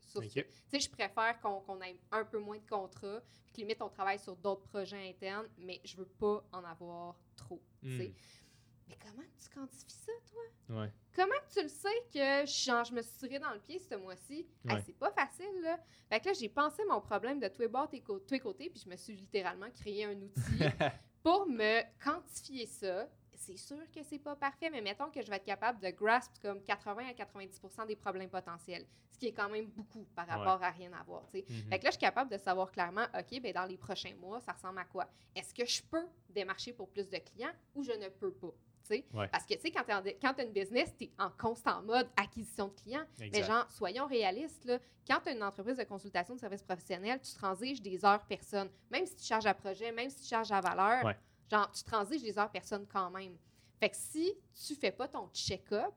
Sur ce- je préfère qu'on qu'on ait un peu moins de contrats puis que limite, on travaille sur d'autres projets internes, mais je veux pas en avoir trop. Hmm. Mais comment tu quantifies ça, toi? Ouais. Comment tu le sais que genre, je me suis tiré dans le pied ce mois-ci? Hey, Ouais. c'est pas facile, là. Fait que là, j'ai pensé mon problème de tous les bords, tous les côtés, puis je me suis littéralement créé un outil (laughs) pour me quantifier ça. C'est sûr que c'est pas parfait, mais mettons que je vais être capable de grasp comme 80 à 90 des problèmes potentiels, ce qui est quand même beaucoup par rapport à rien avoir, sais. Mhm. Fait que là, je suis capable de savoir clairement, OK, ben dans les prochains mois, ça ressemble à quoi? Est-ce que je peux démarcher pour plus de clients ou je ne peux pas? Ouais. Parce que, tu sais, quand tu as une business, tu es en constant mode acquisition de clients. Mais genre, soyons réalistes, là, quand tu as une entreprise de consultation de services professionnels, tu transiges des heures personnes. Même si tu charges à projet, même si tu charges à valeur, Ouais. Genre, tu transiges des heures personnes quand même. Fait que si tu fais pas ton check-up,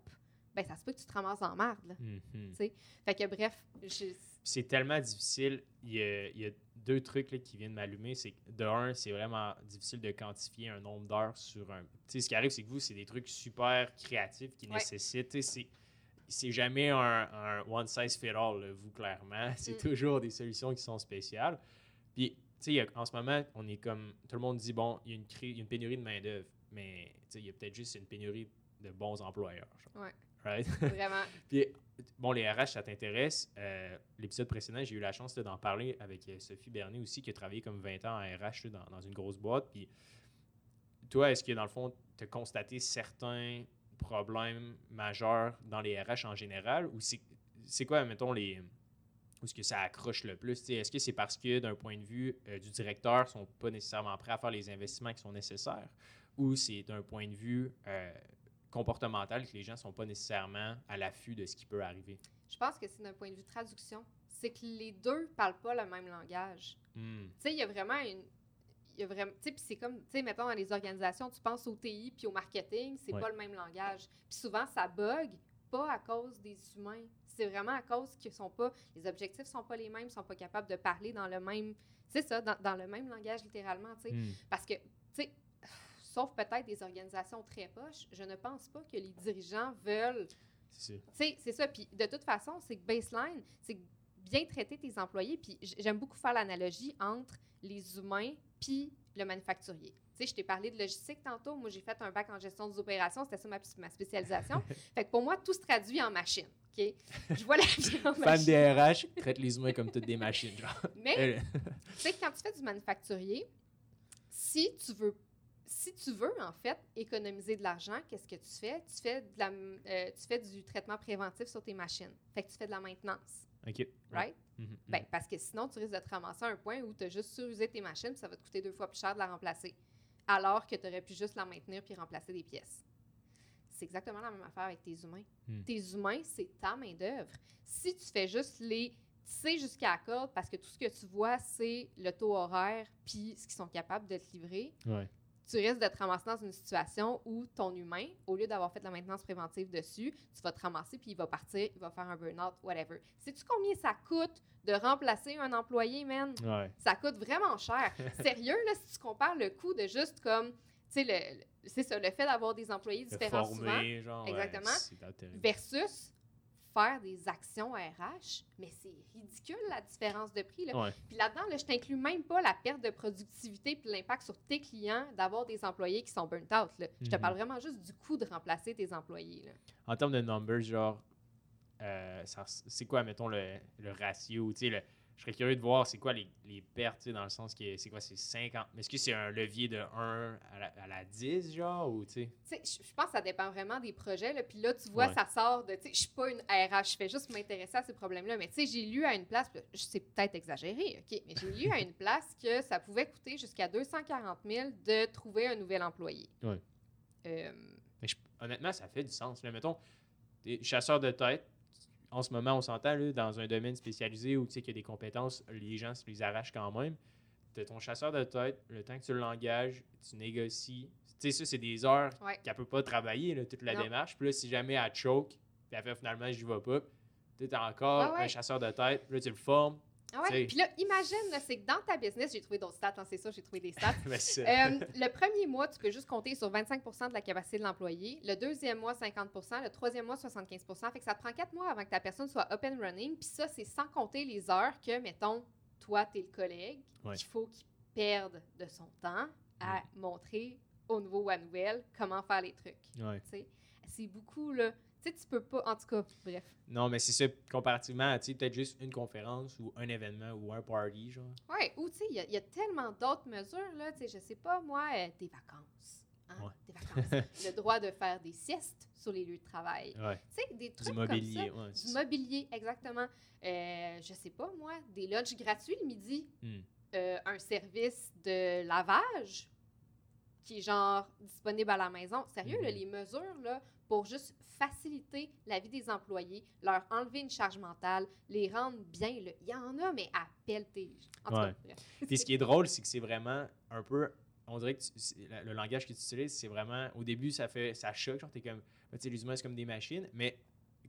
ben ça se peut que tu te ramasses en marde. là. Mhm. Fait que bref, je- c'est tellement difficile. Il y a, il y a deux trucs là, qui viennent m'allumer. C'est de un, c'est vraiment difficile de quantifier un nombre d'heures sur un. Tu sais, ce qui arrive, c'est que vous, c'est des trucs super créatifs qui Ouais. nécessitent. C'est, c'est jamais un, un one size fit all, là, vous, clairement. (laughs) C'est Mm. toujours des solutions qui sont spéciales. Puis, sais, y a- en ce moment, on est comme. Tout le monde dit, bon, il y a une, il y a une pénurie de main-d'œuvre. Mais, tu sais, il y a peut-être juste une pénurie de bons employeurs. genre. Ouais. Right? (laughs) vraiment. Puis, bon, les RH, ça t'intéresse. Euh, L'épisode précédent, j'ai eu la chance d'en parler avec euh, Sophie Bernier aussi, qui a travaillé comme 20 ans en RH là, dans, dans une grosse boîte. Puis, toi, est-ce que dans le fond, tu as constaté certains problèmes majeurs dans les RH en général? Ou c'est quoi, mettons, les. Où est-ce que ça accroche le plus? Est-ce que c'est parce que, d'un point de vue euh, du directeur, ils sont pas nécessairement prêts à faire les investissements qui sont nécessaires? Ou c'est d'un point de vue euh, comportemental que les gens sont pas nécessairement à l'affût de ce qui peut arriver? Je pense que c'est d'un point de vue traduction. C'est que les deux parlent pas le même langage. Hmm. Tu sais, il y a vraiment une. Il y a vraiment. Tu sais, puis c'est comme. Tu sais, mettons, dans les organisations, tu penses au TI puis au marketing, c'est Ouais. pas le même langage. Puis souvent, ça bug, pas à cause des humains. C'est vraiment à cause que sont pas. Les objectifs sont pas les mêmes, sont pas capables de parler dans le même. C'est ça, dans, dans le même langage, littéralement, tu sais. Hmm. Parce que, tu sais, sauf peut-être des organisations très poches, je ne pense pas que les dirigeants veulent C'est ça. c'est ça. Puis de toute façon, c'est que baseline, c'est bien traiter tes employés. Puis j'aime beaucoup faire l'analogie entre les humains puis le manufacturier. Tu sais, je t'ai parlé de logistique tantôt. Moi, j'ai fait un bac en gestion des opérations. C'était ça ma, ma spécialisation. (laughs) fait que pour moi, tout se traduit en machine. OK? Je vois la (laughs) vie en Fan machine. des RH, traite les humains comme toutes des machines. Genre. (laughs) Mais tu sais, quand tu fais du manufacturier, si tu veux, si tu veux en fait économiser de l'argent, qu'est-ce que tu fais? Tu fais de la, euh, tu fais du traitement préventif sur tes machines. Fait que tu fais de la maintenance, OK. right? Mhm, Ben, parce que sinon tu risques de te ramasser à un point où tu as juste surusé tes machines, puis ça va te coûter deux fois plus cher de la remplacer, alors que tu aurais pu juste la maintenir puis remplacer des pièces. C'est exactement la même affaire avec tes humains. Hmm. Tes humains, c'est ta main-d'œuvre. Si tu fais juste les tisser jusqu'à la corde parce que tout ce que tu vois, c'est le taux horaire puis ce qu'ils sont capables de te livrer. Ouais. tu risques de te ramasser dans une situation où ton humain, au lieu d'avoir fait la maintenance préventive dessus, tu vas te ramasser puis il va partir, il va faire un burn-out, whatever. Sais-tu combien ça coûte de remplacer un employé, man? Ouais. Ça coûte vraiment cher. (laughs) Sérieux, là, si tu compares le coût de juste comme, tu sais, c'est ça, le fait d'avoir des employés différents souvent former, genre. Exactement. versus faire des actions RH, mais c'est ridicule la différence de prix. Là. Ouais. Puis là-dedans, là, je t'inclus même pas la perte de productivité puis l'impact sur tes clients d'avoir des employés qui sont burnt out. Là. Je te Mhm. parle vraiment juste du coût de remplacer tes employés. Là. En termes de numbers, genre, euh, c'est quoi, mettons, le, le ratio? tu sais, je serais curieux de voir c'est quoi les, les pertes, dans le sens que c'est quoi, c'est 50. mais Est-ce que c'est un levier de 1 à la, à la 10, genre, ou tu sais? Je pense que ça dépend vraiment des projets. Là. Puis là, tu vois, Ouais. ça sort de. Tu sais, je suis pas une RH, je fais juste m'intéresser à ces problèmes-là. Mais tu sais, j'ai lu à une place, sais peut-être exagéré, OK, mais j'ai lu à une (laughs) place que ça pouvait coûter jusqu'à 240 000 de trouver un nouvel employé. Ouais. Euh, honnêtement, ça fait du sens. Là. Mettons, chasseur de tête. En ce moment, on s'entend dans un domaine spécialisé où tu sais qu'il y a des compétences, les gens se les arrachent quand même. Tu ton chasseur de tête, le temps que tu l'engages, tu négocies. Tu sais, ça, c'est des heures ouais. qu'elle peut pas travailler, là, toute la Non. démarche. Puis là, si jamais elle choke, puis elle fait finalement, j'y vais pas, tu es encore Ah ouais. un chasseur de tête, là, tu le formes. Ah ouais? Puis là, imagine, c'est que dans ta business, j'ai trouvé d'autres stats, hein, c'est ça, j'ai trouvé des stats. (laughs) Euh, le premier mois, tu peux juste compter sur 25% de la capacité de l'employé. Le deuxième mois, 50% Le troisième mois, 75% Fait que ça te prend quatre mois avant que ta personne soit up and running. Puis ça, c'est sans compter les heures que, mettons, toi, tu es le collègue, Ouais. qu'il faut qu'il perde de son temps à montrer au nouveau ou à nouvelle comment faire les trucs. C'est beaucoup, là. Tu sais, tu peux pas... En tout cas, bref. Non, mais c'est ça, comparativement à tu sais, peut-être juste une conférence ou un événement ou un party, genre. Ouais, ou tu sais, il y a- il y, a tellement d'autres mesures, là. Tu sais, je sais pas, moi, euh, des vacances. Hein? Ouais. Des vacances. (laughs) le droit de faire des siestes sur les lieux de travail. Ouais. Tu sais, des trucs Du comme mobilier. ça. ouais, Du mobilier, exactement. Euh, je sais pas, moi, des lunchs gratuits le midi. Hmm. Euh, un service de lavage qui est genre disponible à la maison. Sérieux, là, Mhm. les mesures là, pour juste faciliter la vie des employés, leur enlever une charge mentale, les rendre bien. là. Il y en a, mais à pelleter. Ouais. Puis ce qui est drôle, c'est que c'est vraiment un peu. On dirait que tu- le langage que tu utilises, c'est vraiment. Au début, ça fait ça choque. Genre, t'es comme. Tu sais, les humains, c'est comme des machines. Mais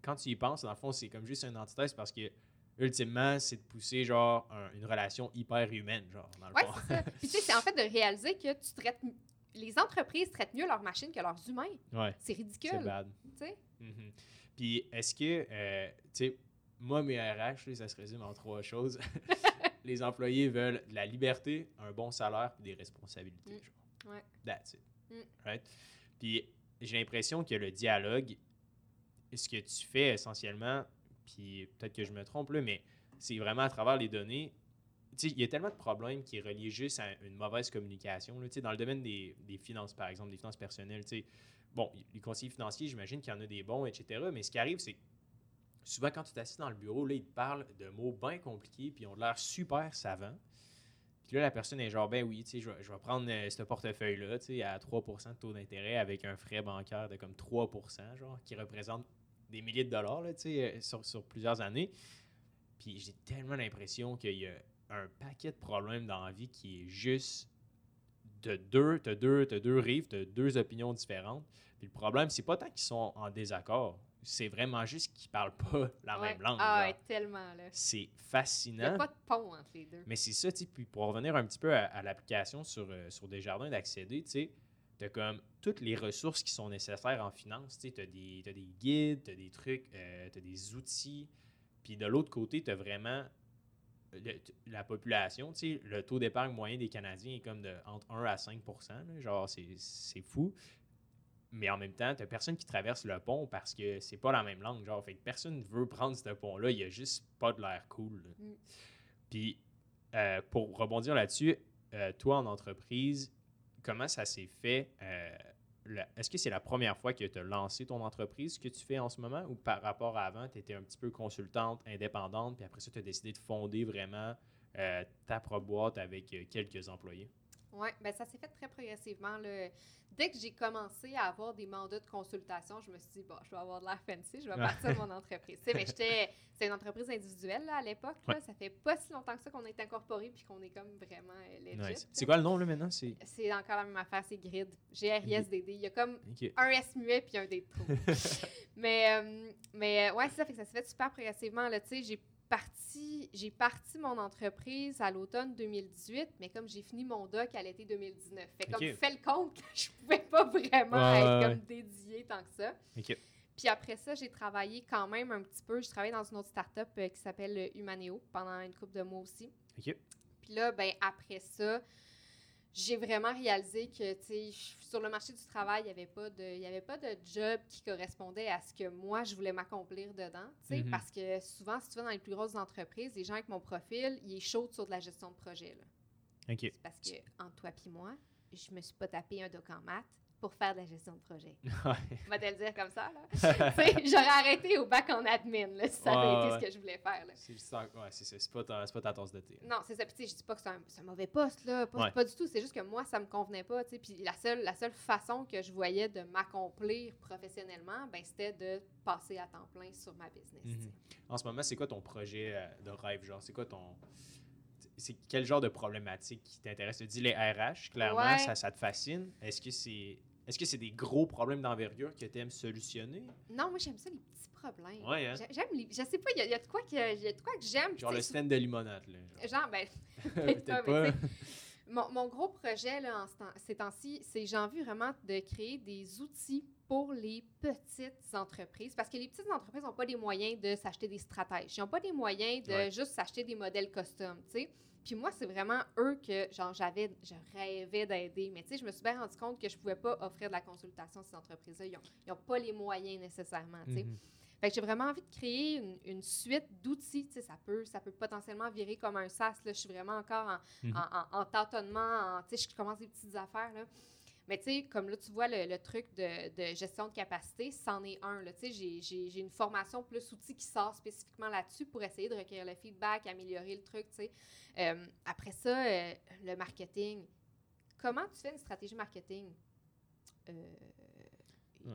quand tu y penses, dans le fond, c'est comme juste une antithèse parce que, ultimement, c'est de pousser, genre, un- une relation hyper humaine, genre, dans le Ouais, fond. c'est ça. Puis tu sais, c'est en fait de réaliser que tu traites. Les entreprises traitent mieux leurs machines que leurs humains. ouais, C'est c'est ridicule. bad. Tu sais? Mhm. Puis est-ce que, euh, tu sais, moi, mes RH, ça se résume en trois choses. (laughs) les employés veulent de la liberté, un bon salaire et des responsabilités. Mm. genre. Ouais. That's it. Mm. Right? Puis j'ai l'impression que le dialogue, ce que tu fais essentiellement, puis peut-être que je me trompe là, mais c'est vraiment à travers les données. Il y a tellement de problèmes qui est relié juste à une mauvaise communication. Là. Dans le domaine des, des finances, par exemple, des finances personnelles, bon, les conseillers financiers, j'imagine qu'il y en a des bons, etc. Mais ce qui arrive, c'est que souvent, quand tu t'assises dans le bureau, là, ils te parlent de mots bien compliqués, puis ils ont l'air super savants. Puis là, la personne est genre, ben oui, je vais, prendre euh, ce portefeuille-là, tu sais, à 3 de taux d'intérêt avec un frais bancaire de comme 3 genre, qui représente des milliers de dollars, tu sais, euh, sur, sur plusieurs années. Puis j'ai tellement l'impression qu'il y a un paquet de problèmes dans la vie qui est juste de deux, t'as deux, t'as deux rives, t'as deux opinions différentes. Puis le problème, c'est pas tant qu'ils sont en désaccord, c'est vraiment juste qu'ils parlent pas (laughs) la Ouais. même langue. Ah, ouais, tellement, là. C'est Il n'y fascinant. a pas de pont entre les deux. Mais c'est ça, tu sais, puis pour revenir un petit peu à, à l'application sur, euh, sur Desjardins d'accéder, tu sais, t'as comme toutes les ressources qui sont nécessaires en finance, tu sais, t'as des, t'as des guides, t'as des trucs, euh, t'as des outils, puis de l'autre côté, t'as vraiment le- t- la population, tu sais, le taux d'épargne moyen des Canadiens est comme de entre 1 à 5 là, Genre, c'est fou. Mais en même temps, tu personne qui traverse le pont parce que c'est pas la même langue. Genre, fait que personne veut prendre ce pont-là. Il y a juste pas de l'air cool. Mm. Puis, euh, pour rebondir là-dessus, euh, toi, en entreprise, comment ça s'est fait? euh, Est-ce que c'est la première fois que tu as lancé ton entreprise, que tu fais en ce moment, ou par rapport à avant, tu étais un petit peu consultante, indépendante, puis après ça, tu as décidé de fonder vraiment euh, ta propre boîte avec euh, quelques employés? Oui, ben ça s'est fait très progressivement. là. Dès que j'ai commencé à avoir des mandats de consultation, je me suis dit, bon, je vais avoir de l'air fancy, je vais partir mon entreprise. Tu sais, mais j'étais, c'est une entreprise individuelle là, à l'époque. Ouais. Ça fait pas si longtemps que ça qu'on est incorporé puis qu'on est comme vraiment euh, legit. C'est quoi le nom là maintenant? C'est. C'est encore la même affaire, c'est Grid. G-R-I-S-D-D. Il y a comme un S muet puis un D de trop. (laughs) mais, euh, mais euh, ouais, c'est ça, fait que ça s'est fait super progressivement. Là, tu sais, j'ai parti, j'ai parti mon entreprise à l'automne 2018, mais comme j'ai fini mon doc à l'été 2019. Fait comme Ok. fait le compte que je pouvais pas vraiment être comme dédiée tant que ça. Puis après ça, j'ai travaillé quand même un petit peu. Je travaillais dans une autre start-up euh, qui s'appelle euh, Humaneo pendant une couple de mois aussi. Puis là, ben après ça, j'ai vraiment réalisé que, tu sais, sur le marché du travail, il n'y avait, pas de- y avait pas de job qui correspondait à ce que moi, je voulais m'accomplir dedans, Mhm. parce que souvent, si tu vas dans les plus grosses entreprises, les gens avec mon profil, ils est chaud sur de la gestion de projet, là. C'est parce que, entre toi et moi, je me suis pas tapé un doc en maths pour faire de la gestion de projet. (laughs) Ouais. On va te le dire comme ça, là. (laughs) Tu sais, J'aurais arrêté au bac en admin, là, si ça avait Ouais, été ouais. ce que je voulais faire, là. C'est pas, ta- pas ta tasse de thé. Non, c'est ça. Puis, je dis pas que c'est un, un mauvais poste, là. Pas, du tout. C'est juste que moi, ça me convenait pas, tu sais. Puis, la seule, la seule façon que je voyais de m'accomplir professionnellement, ben, c'était de passer à temps plein sur ma business, sais. Mhm. En ce moment, c'est quoi ton projet euh, de rêve? Genre, c'est quoi ton. C'est quel genre de problématique qui t'intéresse? Tu dis les RH, clairement, Ouais. ça, ça te fascine. Est-ce que c'est. Est-ce que c'est des gros problèmes d'envergure que tu aimes solutionner? Non, moi, j'aime ça, les petits problèmes. Ouais, hein? J'ai- J'aime les... Je sais pas, il y, a- il y a de quoi que, il y a de quoi que j'aime. Genre le stand de limonade, là. genre. Genre, ben, (laughs) (laughs) Peut-être pas, Mon, mon gros projet là, en ce temps- ces temps-ci, c'est j'ai envie vraiment de créer des outils pour les petites entreprises. Parce que les petites entreprises n'ont pas les moyens de s'acheter des stratèges. Ils n'ont pas les moyens de Ouais. juste s'acheter des modèles custom, tu sais. Puis moi, c'est vraiment eux que genre j'avais, je rêvais d'aider. Mais tu sais, je me suis bien rendu compte que je pouvais pas offrir de la consultation à ces entreprises-là. Ils n'ont pas les moyens nécessairement, tu sais. Mhm. Fait que j'ai vraiment envie de créer une, une suite d'outils. Tu sais, ça peut, ça peut potentiellement virer comme un SaaS. Là. Je suis vraiment encore en, en, en- en tâtonnement. en- tu sais, je commence des petites affaires. Là. Mais tu sais, comme là, tu vois le, le truc de, de gestion de capacité, c'en est un. Tu sais, j'ai- une formation plus outils qui sort spécifiquement là-dessus pour essayer de recueillir le feedback, améliorer le truc. tu sais. Euh, après ça, euh, le marketing. Comment tu fais une stratégie marketing? Euh, Ouais.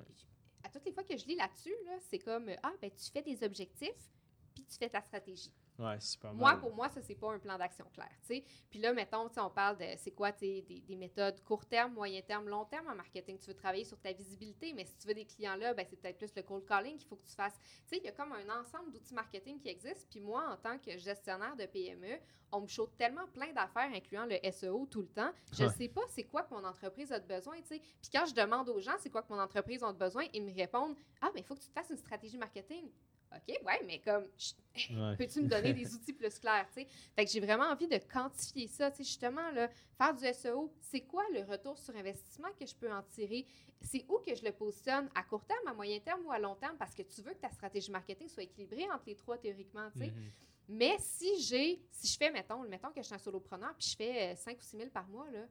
À toutes les fois que je lis là-dessus, là, c'est comme Ah, ben tu fais des objectifs, puis tu fais ta stratégie. Ouais, c'est pas Moi, mal. pour moi, ça, c'est pas un plan d'action clair. tu sais. Puis là, mettons, tu sais, on parle de c'est quoi des, des méthodes court terme, moyen terme, long terme en marketing. Tu veux travailler sur ta visibilité, mais si tu veux des clients là, ben, c'est peut-être plus le cold calling qu'il faut que tu fasses. Tu sais, il y a comme un ensemble d'outils marketing qui existent. Puis moi, en tant que gestionnaire de PME, on me chaude tellement plein d'affaires, incluant le SEO tout le temps. Je ne Ouais. sais pas c'est quoi que mon entreprise a de besoin. tu sais. Puis quand je demande aux gens c'est quoi que mon entreprise a de besoin, ils me répondent Ah, mais il faut que tu te fasses une stratégie marketing. OK, ouais, mais comme, Ouais. (laughs) peux-tu me donner des outils plus clairs, tu sais? Fait que j'ai vraiment envie de quantifier ça, tu sais, justement, là, faire du SEO, c'est quoi le retour sur investissement que je peux en tirer? C'est où que je le positionne, à court terme, à moyen terme ou à long terme, parce que tu veux que ta stratégie marketing soit équilibrée entre les trois théoriquement, tu sais? Mhm. Mais si j'ai, si je fais, mettons, mettons que je suis un solopreneur, puis je fais euh, 5 ou 6 000 par mois, là,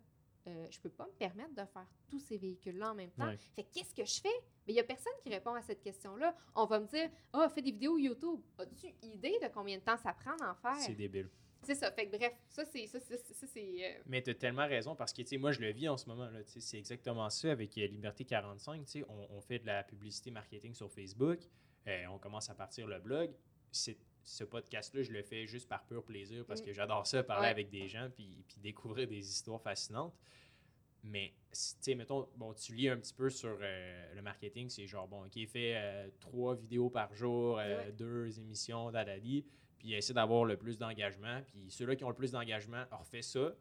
euh, je peux pas me permettre de faire tous ces véhicules-là en même temps. Ouais. Fait que qu'est-ce que je fais? Mais il n'y a personne qui répond à cette question-là. On va me dire, ah, fais des vidéos YouTube. As-tu idée de combien de temps ça prend d'en faire? C'est débile. C'est ça. Fait que bref, ça, c'est. Ça, ça, euh, Mais tu as tellement raison parce que tu sais, moi, je le vis en ce moment. C'est exactement ça avec euh, Liberté 45. tu sais, On, on fait de la publicité marketing sur Facebook. euh, on commence à partir le blog. C'est- Ce podcast-là, je le fais juste par pur plaisir parce Mm. que j'adore ça, parler Ouais. avec des gens puis, puis découvrir des histoires fascinantes. Mais, tu sais, mettons, bon, tu lis un petit peu sur euh, le marketing, c'est genre, bon, OK, fait euh, trois vidéos par jour, euh, Ouais. deux émissions, dadadi, puis essaie d'avoir le plus d'engagement. Puis ceux-là qui ont le plus d'engagement, refait ça,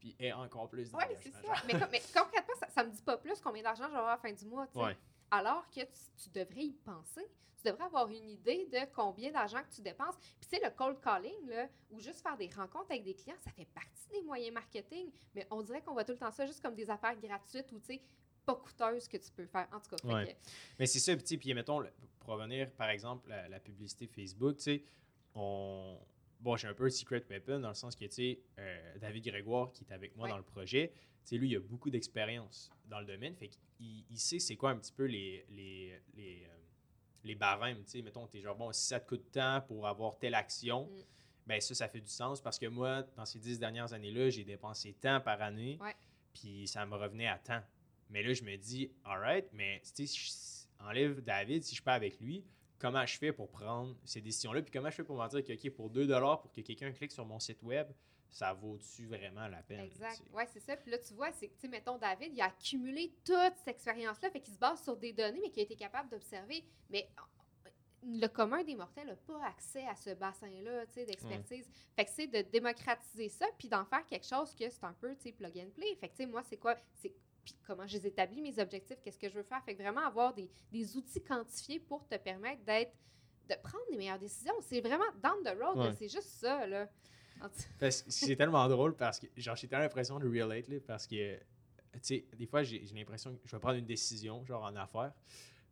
puis aient encore plus d'engagement. c'est ça. mais, concrètement, ça, ça me dit pas plus combien d'argent je vais avoir à la fin du mois. tu sais. Ouais. Alors que tu, tu devrais y penser. Tu devrais avoir une idée de combien d'argent que tu dépenses. Puis, tu sais, le cold calling, là, ou juste faire des rencontres avec des clients, ça fait partie des moyens marketing. Mais on dirait qu'on voit tout le temps ça juste comme des affaires gratuites ou, tu sais, pas coûteuses que tu peux faire. En tout cas, Ouais. que- Mais c'est ça, puis, puis mettons, pour revenir, par exemple, la, la publicité Facebook, tu sais, on... Bon, j'ai un peu un secret weapon dans le sens que, tu sais, euh, David Grégoire, qui est avec moi Ouais. dans le projet, tu sais, lui, il a beaucoup d'expérience dans le domaine, fait qu'il il sait c'est quoi un petit peu les, les, les, euh, les barèmes, tu sais, mettons, t'es genre, bon, si ça te coûte tant pour avoir telle action, Mm. ben ça, ça fait du sens parce que moi, dans ces dix dernières années-là, j'ai dépensé tant par année, puis ça me revenait à temps. Mais là, je me dis, alright, mais si je enlève David, si je pars avec lui, comment je fais pour prendre ces décisions-là? Puis comment je fais pour me dire que, OK, pour 2 pour que quelqu'un clique sur mon site web, ça vaut-tu vraiment la peine? Exact. Oui, c'est ça. Puis là, tu vois, c'est, sais, mettons, David, il a accumulé toute cette expérience-là, fait qu'il se base sur des données, mais qu'il a été capable d'observer. Mais le commun des mortels n'a pas accès à ce bassin-là, tu sais, d'expertise. Fait que c'est de démocratiser ça, puis d'en faire quelque chose que c'est un peu, tu sais, plug and play. Fait que, tu sais, moi, c'est quoi? C'est puis comment je les établis, mes objectifs, qu'est-ce que je veux faire? Fait que vraiment avoir des, des outils quantifiés pour te permettre d'être de prendre les meilleures décisions. C'est vraiment down the road. Ouais. c'est juste ça, là. C'est tellement drôle parce que, genre, j'ai tellement l'impression de relate, là, parce que, tu sais, des fois, j'ai l'impression que je vais prendre une décision, genre en affaires,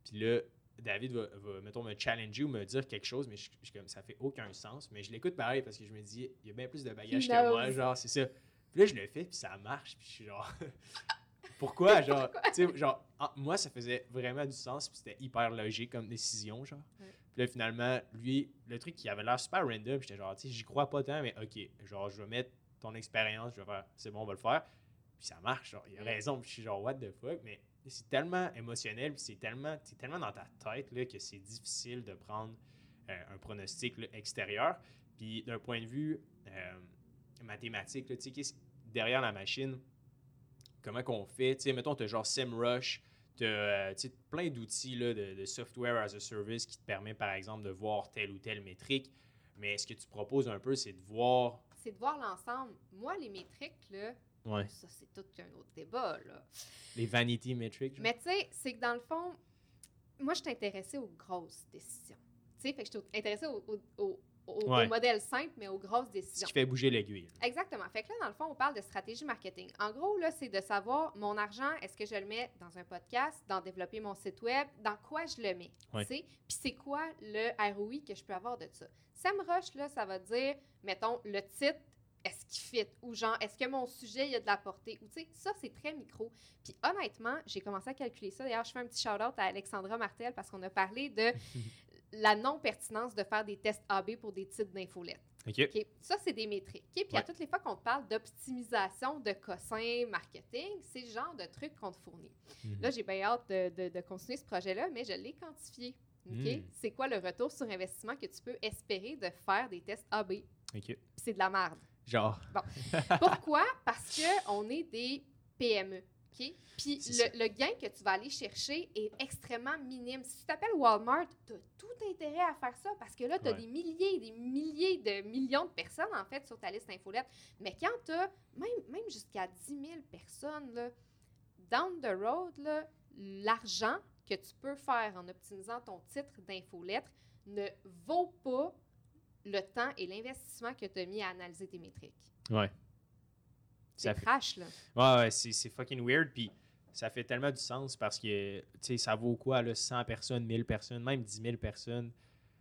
puis là, David va, va, mettons, me challenger ou me dire quelque chose, mais je, je- comme, ça fait aucun sens. Mais je l'écoute pareil parce que je me dis, il y a bien plus de bagages que moi, genre, c'est ça. Puis là, je le fais, puis ça marche, puis je suis genre. (laughs) Pourquoi, (laughs) genre, tu sais, genre, en- moi, ça faisait vraiment du sens, puis c'était hyper logique comme décision, genre. Ouais. Puis là, finalement, lui, le truc qui avait l'air super random, j'étais genre, tu sais, j'y crois pas tant, mais ok, genre, je vais mettre ton expérience, je vais faire, c'est bon, on va le faire. Puis ça marche, genre, il a Mm. raison, puis je suis genre, what the fuck, mais c'est tellement émotionnel, puis c'est tellement, tellement dans ta tête, là, que c'est difficile de prendre euh, un pronostic là, extérieur. Puis d'un point de vue euh, mathématique, tu sais, qu'est-ce- derrière la machine, comment qu'on fait, tu sais, mettons, tu as genre SEMrush, tu as plein d'outils de, de software as a service qui te permet, par exemple, de voir telle ou telle métrique. Mais ce que tu proposes un peu, c'est de voir. c'est de voir l'ensemble. Moi, les métriques, là, Ouais. ça, c'est tout un autre débat, là. Les vanity metrics. Mais tu sais, c'est que dans le fond, moi, je suis intéressée aux grosses décisions. Tu sais, fait que je suis intéressée au, au, au- au- Ouais. au modèle simple, mais aux grosses Ce décisions. qui fait bouger l'aiguille. Exactement. Fait que là, dans le fond, on parle de stratégie marketing. En gros, là, c'est de savoir mon argent, est-ce que je le mets dans un podcast, dans développer mon site web, dans quoi je le mets. Ouais. tu sais? Puis c'est quoi le ROI que je peux avoir de ça? SEMrush, là, ça va dire, mettons, le titre, est-ce qu'il fit? Ou genre, est-ce que mon sujet, il y a de la portée? Ou tu sais, ça, c'est très micro. Puis honnêtement, j'ai commencé à calculer ça. D'ailleurs, je fais un petit shout-out à Alexandra Martel parce qu'on a parlé de (laughs) la non-pertinence de faire des tests AB pour des titres d'infolettes. OK. OK? Ça, c'est des métriques. OK? Puis à toutes les fois qu'on te parle d'optimisation de cossin marketing, c'est le genre de truc qu'on te fournit. Mhm. Là, j'ai bien hâte de, de- de continuer ce projet-là, mais je l'ai quantifié. OK? Mm. C'est quoi le retour sur investissement que tu peux espérer de faire des tests AB? Puis OK. c'est de la merde. Genre. (laughs) Pourquoi? Parce qu'on est des PME. OK? Puis le, le gain que tu vas aller chercher est extrêmement minime. Si tu t'appelles Walmart, tu as tout intérêt à faire ça parce que là, tu as Ouais. des milliers et des milliers de millions de personnes, en fait, sur ta liste infolette. Mais quand tu as même, même jusqu'à 10 000 personnes, là, down the road, l'argent que tu peux faire en optimisant ton titre d'infolettre ne vaut pas le temps et l'investissement que tu as mis à analyser tes métriques. Ouais. C'est fait- trash, là. Ouais, ouais, c'est c'est fucking weird. Puis ça fait tellement du sens parce que, tu sais, ça vaut quoi, là, 100 personnes, 1000 personnes, même 10 000 personnes?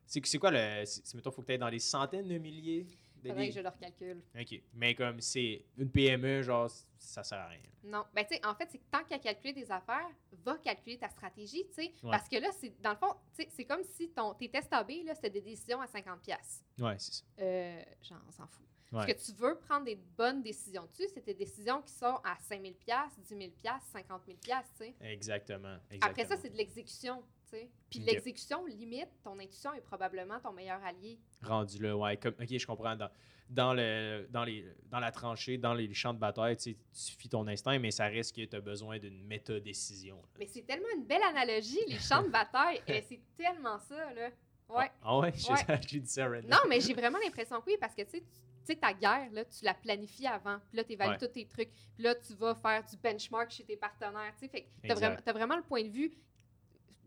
C'est c'est quoi le. c'est- c'est- Mettons, faut que tu être dans les centaines de milliers Faudrait des- que je le recalcule. OK. Mais comme c'est une PME, genre, ça sert à rien. Non. Ben, tu sais, en fait, c'est que tant qu'à calculer des affaires, va calculer ta stratégie, tu sais. Ouais. Parce que là, c'est dans le fond, tu sais, c'est comme si ton, tes tests AB, là, c'était des décisions à 50$. piastres. Ouais, c'est ça. Euh, genre, on s'en fout. Ouais. Ce que tu veux prendre des bonnes décisions dessus, c'est des décisions qui sont à 5000$, piastres, 10 000$, piastres, 50 000$, piastres, tu sais. Exactement. exactement. Après ça, c'est de l'exécution, tu sais. Puis l'exécution, limite, ton intuition est probablement ton meilleur allié. rendu là, ouais. Comme, ok, je comprends. Dans, dans, le, dans, les, dans la tranchée, dans les champs de bataille, tu sais, tu suis ton instinct, mais ça reste que tu as besoin d'une méta-décision. Mais c'est tellement une belle analogie, les champs de bataille. Eh, c'est (laughs) tellement ça, là. Ouais. Ah, ah ouais, j'ai Ouais. (laughs) j'ai dit ça. Non, mais j'ai vraiment l'impression que oui, parce que tu sais, tu- sais, ta guerre, là, tu la planifies avant, puis là, tu évalues Ouais. tous tes trucs, puis là, tu vas faire du benchmark chez tes partenaires, tu sais, fait que t'as Exact. vraiment, le point de vue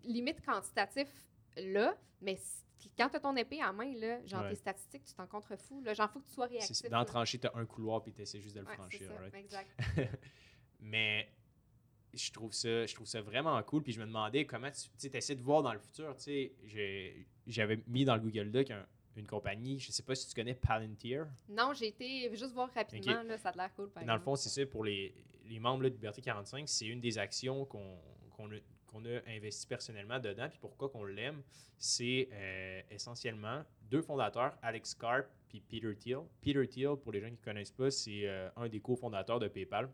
limite quantitatif là, mais quand tu as ton épée en main, là, genre Ouais. tes statistiques, tu t'en contrefous. Là, genre, faut que tu sois réactif. Dans tranchée, tu as un couloir puis tu essaies juste de le Ouais, franchir. ça, right? exact. (laughs) Mais je trouve ça je trouve ça vraiment cool puis je me demandais comment tu essaies de voir dans le futur tu sais j'ai- j'avais mis dans le Google Doc un- une compagnie. Je sais pas si tu connais Palantir. Non, j'ai été juste voir rapidement, là, ça a l'air cool. Par dans le fond c'est ça pour les, les membres là, de Liberté 45 c'est une des actions qu'on a, qu'on a investi personnellement dedans. Puis pourquoi qu'on l'aime c'est euh, essentiellement deux fondateurs Alex Karp puis Peter Thiel. Peter Thiel pour les gens qui ne connaissent pas c'est euh, un des cofondateurs de PayPal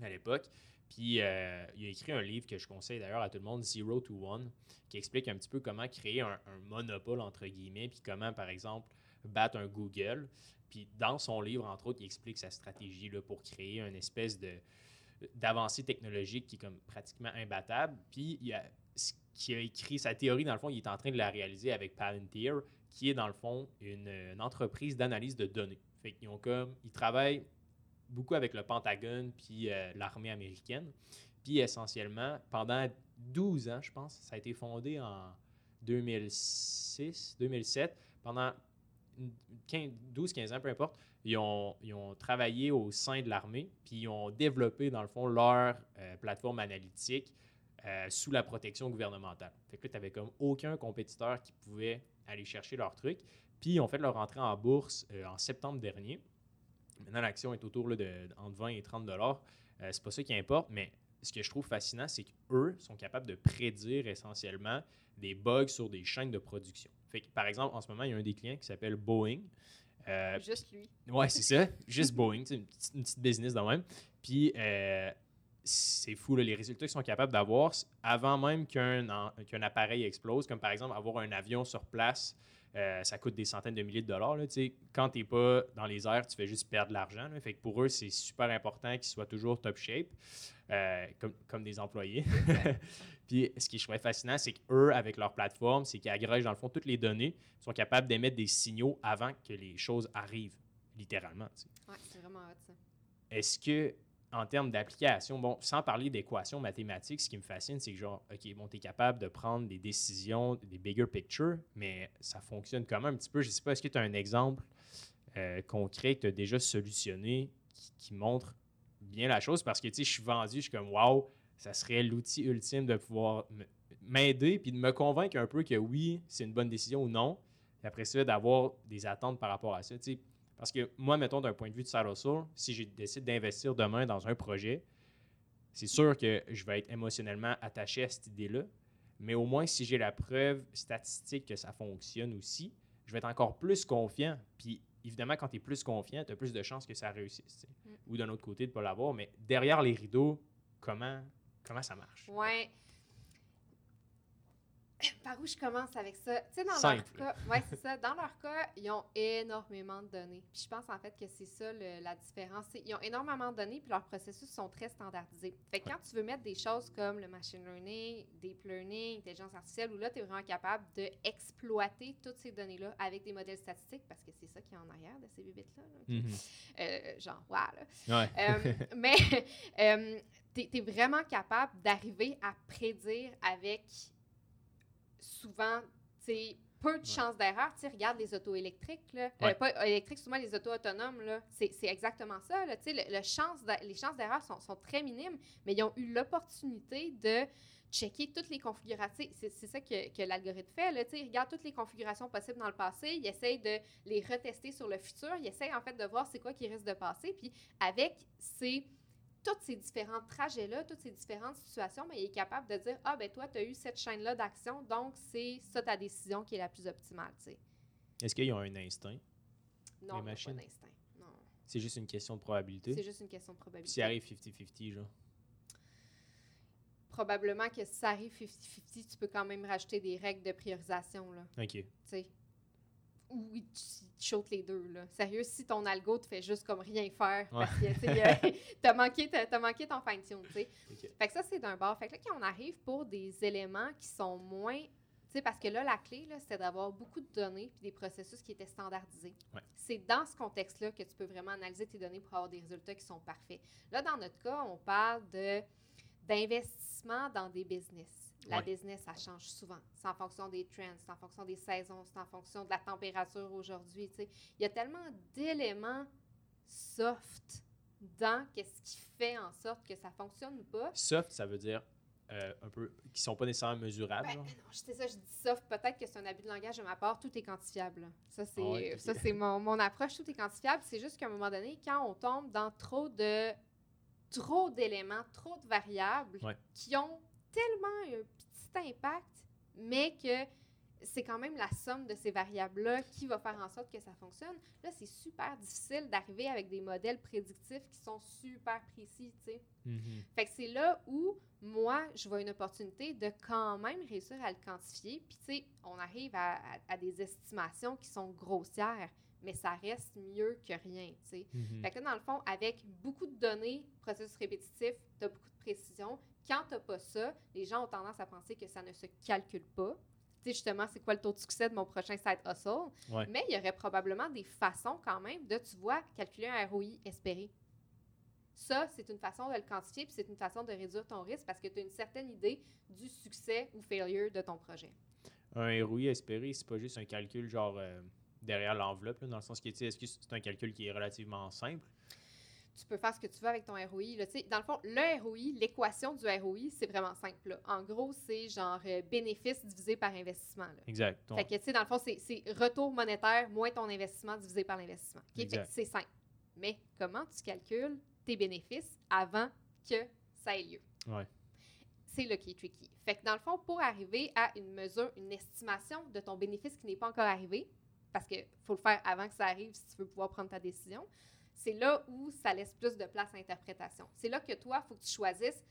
à l'époque. Puis euh, il a écrit un livre que je conseille d'ailleurs à tout le monde, Zero to One, qui explique un petit peu comment créer un, monopole entre guillemets, puis comment par exemple battre un Google. Puis dans son livre, entre autres, il explique sa stratégie là, pour créer une espèce de d'avancée technologique qui est comme pratiquement imbattable. Puis il a, ce a écrit sa théorie, dans le fond, il est en train de la réaliser avec Palantir, qui est dans le fond une, une entreprise d'analyse de données. Fait qu'ils ont comme, ils travaillent beaucoup avec le Pentagone puis euh, l'armée américaine. Puis essentiellement, pendant 12 ans, je pense, ça a été fondé en 2006, 2007. Pendant 12-15 ans, peu importe, ils ont, ils ont travaillé au sein de l'armée, puis ils ont développé, dans le fond, leur euh, plateforme analytique euh, sous la protection gouvernementale. Fait que là, tu n'avais comme aucun compétiteur qui pouvait aller chercher leur truc. Puis ils ont fait leur entrée en bourse en septembre dernier. Maintenant, l'action est autour là, de entre 20 et 30 dollars. Euh, c'est pas ça qui importe, mais ce que je trouve fascinant, c'est qu'eux sont capables de prédire essentiellement des bugs sur des chaînes de production. Fait que, par exemple, en ce moment, il y a un des clients qui s'appelle Boeing. Euh, Juste lui. Ouais, c'est ça. (laughs) Juste Boeing, sais, une petite, une petite business de même. Puis, euh, c'est fou, là, les résultats qu'ils sont capables d'avoir avant même qu'un appareil explose, comme par exemple avoir un avion sur place, euh, ça coûte des centaines de milliers de dollars. Là, quand tu n'es pas dans les airs, tu fais juste perdre de l'argent. là. Fait que pour eux, c'est super important qu'ils soient toujours top shape, euh, comme, comme des employés. (laughs) Puis ce qui je trouvais fascinant, c'est qu'eux, avec leur plateforme, c'est qu'ils agrègent dans le fond toutes les données, ils sont capables d'émettre des signaux avant que les choses arrivent, littéralement. Ouais, c'est vraiment hot, ça. Est-ce que, en termes d'application, bon, sans parler d'équations mathématiques, ce qui me fascine, c'est que genre, OK, bon, tu es capable de prendre des décisions, des bigger picture, mais ça fonctionne comment un petit peu? Je sais pas, est-ce que tu as un exemple euh, concret que tu as déjà solutionné qui, montre bien la chose? Parce que, tu sais, je suis vendu, je suis comme, wow, ça serait l'outil ultime de pouvoir m'aider puis de me convaincre un peu que oui, c'est une bonne décision ou non. Après ça, d'avoir des attentes par rapport à ça. tu sais. Parce que moi, mettons, d'un point de vue de Side Hustle, si je décide d'investir demain dans un projet, c'est sûr que je vais être émotionnellement attaché à cette idée-là. Mais au moins, si j'ai la preuve statistique que ça fonctionne aussi, je vais être encore plus confiant. Puis évidemment, quand tu es plus confiant, tu as plus de chances que ça réussisse. Mm. Ou d'un autre côté, de ne pas l'avoir. Mais derrière les rideaux, comment, comment ça marche? Ouais. Par où je commence avec ça? Tu sais, dans Simple. leur cas, ouais, c'est (laughs) ça. Dans leur cas, ils ont énormément de données. Puis je pense en fait que c'est ça le- la différence. Ils ont énormément de données, puis leurs processus sont très standardisés. Fait que quand tu veux mettre des choses comme le machine learning, deep learning, intelligence artificielle, où là, tu es vraiment capable d'exploiter toutes ces données-là avec des modèles statistiques, parce que c'est ça qui est en arrière de ces bibites-là. là? Mhm. Euh, genre, voilà. Ouais. Euh, (laughs) mais (laughs) euh, tu es, vraiment capable d'arriver à prédire avec souvent, tu sais, peu de chances d'erreur. Tu regarde les autos électriques, là. Euh, pas électriques, souvent les autos autonomes, là. C'est exactement ça, là. Tu sais, le, le chance d'a- les chances d'erreur sont, sont très minimes, mais ils ont eu l'opportunité de checker toutes les configurations. C'est c'est ça que, que l'algorithme fait. Là. Tu sais, Il regarde toutes les configurations possibles dans le passé, il essaye de les retester sur le futur, il essaye en fait de voir c'est quoi qui risque de passer. Puis avec ces, tous ces différents trajets-là, toutes ces différentes situations, mais il est capable de dire Ah, ben toi, tu as eu cette chaîne-là d'action, donc c'est ça ta décision qui est la plus optimale. Est-ce qu'ils ont un instinct? Non, ils ont machines? pas d'instinct. Non. C'est juste une question de probabilité? C'est juste une question de Puis probabilité. s'il arrive 50-50, genre. Probablement que si ça arrive 50-50, tu peux quand même rajouter des règles de priorisation. Là. OK. tu sais. Ou tu, shootes les deux, là. Sérieux, si ton algo te fait juste comme rien faire, parce que, (laughs) euh, t'as manqué, t'as, t'as manqué ton fine-tune. Fait que ça, c'est d'un bord. Fait que là, quand on arrive pour des éléments qui sont moins... Tu sais, parce que là, la clé, là, c'était d'avoir beaucoup de données puis des processus qui étaient standardisés. Ouais. C'est dans ce contexte-là que tu peux vraiment analyser tes données pour avoir des résultats qui sont parfaits. Là, dans notre cas, on parle de d'investissement dans des business. La Ouais. business, ça change souvent. C'est en fonction des trends, c'est en fonction des saisons, c'est en fonction de la température aujourd'hui. Il y a tellement d'éléments soft dans qu'est-ce qui fait en sorte que ça fonctionne ou pas. Soft, ça veut dire euh, un peu qui sont pas nécessairement mesurables. Ben, genre. non, c'est ça, je dis soft. Peut-être que c'est un abus de langage de ma part. Tout est quantifiable. Ça, c'est Ah ça, c'est mon, mon approche. Tout est quantifiable. C'est juste qu'à un moment donné, quand on tombe dans trop de trop d'éléments, trop de variables Ouais. qui ont tellement un petit impact, mais que c'est quand même la somme de ces variables-là qui va faire en sorte que ça fonctionne. Là, c'est super difficile d'arriver avec des modèles prédictifs qui sont super précis, tu sais. Mhm. Fait que c'est là où, moi, je vois une opportunité de quand même réussir à le quantifier. Puis, tu sais, on arrive à, à- à des estimations qui sont grossières, mais ça reste mieux que rien, tu sais. Fait que là, dans le fond, avec beaucoup de données, processus répétitif, tu as beaucoup de précision. Quand tu pas ça, les gens ont tendance à penser que ça ne se calcule pas. Tu sais, justement, c'est quoi le taux de succès de mon prochain site hustle? Ouais. Mais il y aurait probablement des façons quand même de, tu vois, calculer un ROI espéré. Ça, c'est une façon de le quantifier, puis c'est une façon de réduire ton risque parce que tu as une certaine idée du succès ou failure de ton projet. Un ROI espéré, c'est pas juste un calcul genre euh, derrière l'enveloppe, dans le sens que, tu sais, est-ce que c'est un calcul qui est relativement simple? Tu peux faire ce que tu veux avec ton ROI. Là. Dans le fond, le ROI, l'équation du ROI, c'est vraiment simple. là. En gros, c'est genre euh, bénéfice divisé par investissement. là. Exact. Fait que, tu sais, dans le fond, c'est- retour monétaire moins ton investissement divisé par l'investissement. OK? Fait que Exact. c'est simple. Mais comment tu calcules tes bénéfices avant que ça ait lieu? Ouais. C'est le qui est tricky. Fait que dans le fond, pour arriver à une mesure, une estimation de ton bénéfice qui n'est pas encore arrivé, parce qu'il faut le faire avant que ça arrive si tu veux pouvoir prendre ta décision, c'est là où ça laisse plus de place à l'interprétation. C'est là que toi, il faut que tu choisisses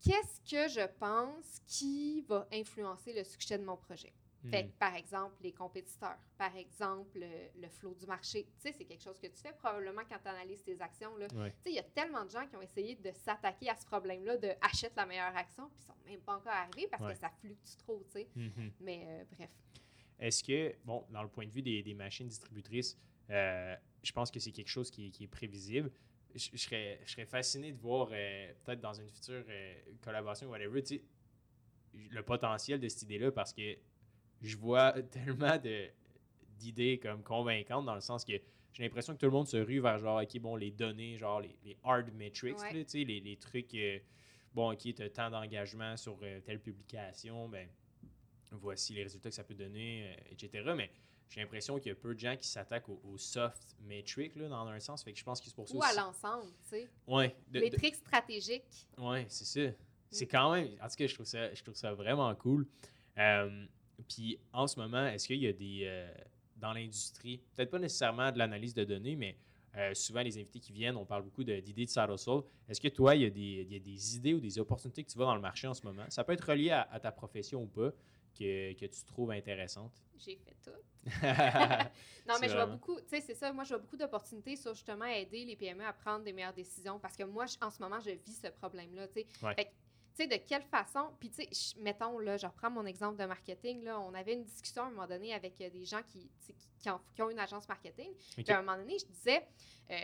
qu'est-ce que je pense qui va influencer le succès de mon projet. Fait Mhm. que, par exemple, les compétiteurs, par exemple, le, le flot du marché. Tu sais, c'est quelque chose que tu fais probablement quand tu analyses tes actions. Là. Ouais. Tu sais, il y a tellement de gens qui ont essayé de s'attaquer à ce problème-là, de achète la meilleure action, puis ils sont même pas encore arrivés parce Ouais. que ça fluctue trop, tu sais. Mhm. Mais euh, bref. Est-ce que, bon, dans le point de vue des, des machines distributrices, euh, je pense que c'est quelque chose qui, est- qui est prévisible. Je, je serais, je serais fasciné de voir, euh, peut-être dans une future euh, collaboration ou whatever, tu sais, le potentiel de cette idée-là parce que je vois (laughs) tellement de- d'idées comme convaincantes dans le sens que j'ai l'impression que tout le monde se rue vers genre, OK, bon, les données, genre les, les hard metrics, Ouais. là, tu sais, les, les trucs, euh, bon, OK, tu as tant d'engagement sur euh, telle publication, ben voici les résultats que ça peut donner, etc. Mais j'ai l'impression qu'il y a peu de gens qui s'attaquent au, au soft metric, là, dans un sens. Fait que je pense que c'est pour ça Ou à l'ensemble, tu sais. Ouais, de- Les de- tricks stratégiques. Ouais, c'est ça. C'est quand même. En tout cas, je trouve ça, je trouve ça vraiment cool. Euh, Puis en ce moment, est-ce qu'il y a des. euh, dans l'industrie, peut-être pas nécessairement de l'analyse de données, mais euh, souvent les invités qui viennent, on parle beaucoup de- d'idées de side hustle. Est-ce que toi, il y, a des, il y a des idées ou des opportunités que tu vois dans le marché en ce moment? Ça peut être relié à, à ta profession ou pas, que, que tu trouves intéressante. J'ai fait tout. (laughs) Non, mais je vois beaucoup, tu sais, c'est ça, moi, je vois beaucoup d'opportunités sur justement aider les PME à prendre des meilleures décisions parce que moi, je- en ce moment, je vis ce problème-là, tu sais. Ouais. Fait que, tu sais, de quelle façon, puis tu sais, mettons, là, je reprends mon exemple de marketing, là, on avait une discussion à un moment donné avec euh, des gens qui, qui, qui ont, qui ont une agence marketing, puis à un moment donné, je disais, euh,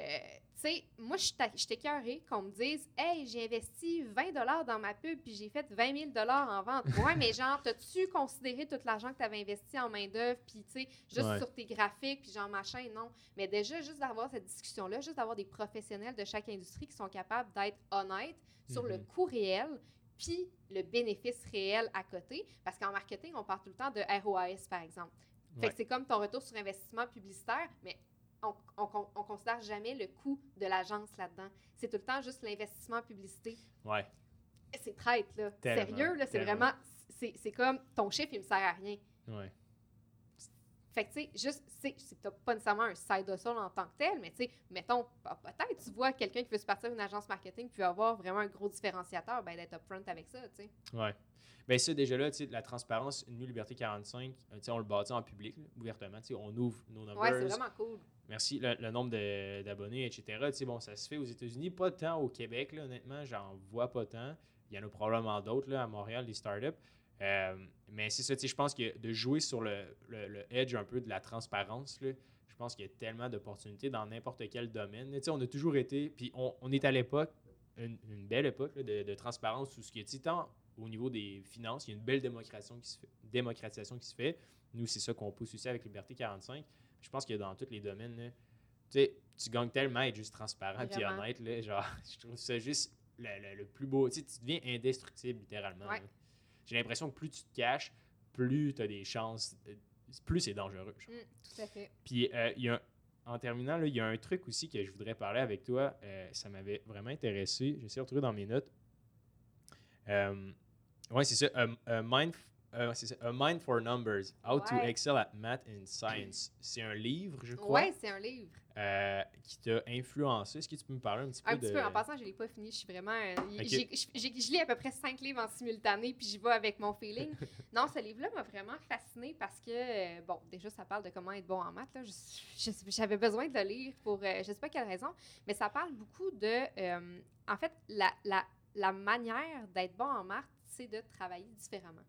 tu sais, moi, je suis- je suis écœurée qu'on me dise, hey, j'ai investi 20 dans ma pub, puis j'ai fait 20 000 en vente. Ouais, mais genre, t'as-tu considéré tout l'argent que tu avais investi en main-d'œuvre, puis tu sais, juste Ouais. sur tes graphiques, puis genre machin, non. Mais déjà, juste d'avoir cette discussion-là, juste d'avoir des professionnels de chaque industrie qui sont capables d'être honnêtes sur le Mhm. coût réel, puis le bénéfice réel à côté. Parce qu'en marketing, on parle tout le temps de ROAS, par exemple. Fait Ouais. que c'est comme ton retour sur investissement publicitaire, mais on, on considère jamais le coût de l'agence là-dedans. C'est tout le temps juste l'investissement publicité. Ouais. C'est traite, là. Tellement, Sérieux, là, c'est vraiment... C'est comme, ton chiffre, il me sert à rien. Ouais. Fait que, tu sais, juste, c'est pas nécessairement un side hustle en tant que tel, mais tu sais, mettons, peut-être tu vois quelqu'un qui veut se partir d'une agence marketing puis avoir vraiment un gros différenciateur, ben d'être upfront avec ça, tu sais. Ouais. Ben ça, déjà là, la transparence, New Liberté 45, euh, on le bâtit en public, là, ouvertement. On ouvre nos numbers. Ouais, c'est vraiment cool. Merci, le, le nombre d'abonnés, etc. Bon, ça se fait aux États-Unis, pas tant au Québec, là, honnêtement, j'en vois pas tant. Il y en a probablement d'autres, à Montréal, des startups. Euh, mais c'est ça, tu sais, je pense que de jouer sur le, le- le edge un peu de la transparence, là, je pense qu'il y a tellement d'opportunités dans n'importe quel domaine. Tu sais, on a toujours été, puis on, on est à l'époque une, une belle époque là, de, de transparence où ce qui est tant au niveau des finances, il y a une belle démocratisation qui se fait. Démocratisation qui se fait. Nous, c'est ça qu'on pousse aussi avec Liberté 45. Je pense que dans tous les domaines, là, tu sais, tu gagnes tellement à être juste transparent et honnête. Là, genre, (laughs) je trouve ça juste le, le- le plus beau. Tu sais, tu deviens indestructible, littéralement. Ouais. J'ai l'impression que plus tu te caches, plus tu as des chances, euh, plus c'est dangereux. genre. Mm, tout à fait. Puis, euh, il y a un- en terminant, il y a un truc aussi que je voudrais parler avec toi. euh, ça m'avait vraiment intéressé. J'essaie de retrouver dans mes notes. Euh, ouais, c'est ça. A, a mind, euh, c'est ça. A Mind for Numbers. How to. Excel at Math and Science. C'est un livre, je crois, Ouais, c'est un livre. euh, qui t'a influencé. Est-ce que tu peux me parler un petit peu Un de... petit peu. En passant, je l'ai pas fini. Je suis vraiment. euh, y- Ok. j'ai- j'ai- j'ai- Je lis à peu près cinq livres en simultané, puis j'y vais avec mon feeling. (laughs) non, ce livre-là m'a vraiment fascinée parce que, bon, déjà, ça parle de comment être bon en maths. J'avais besoin de le lire pour, euh, je sais pas quelle raison, mais ça parle beaucoup de. en fait, la, la, la manière d'être bon en maths, c'est de travailler différemment.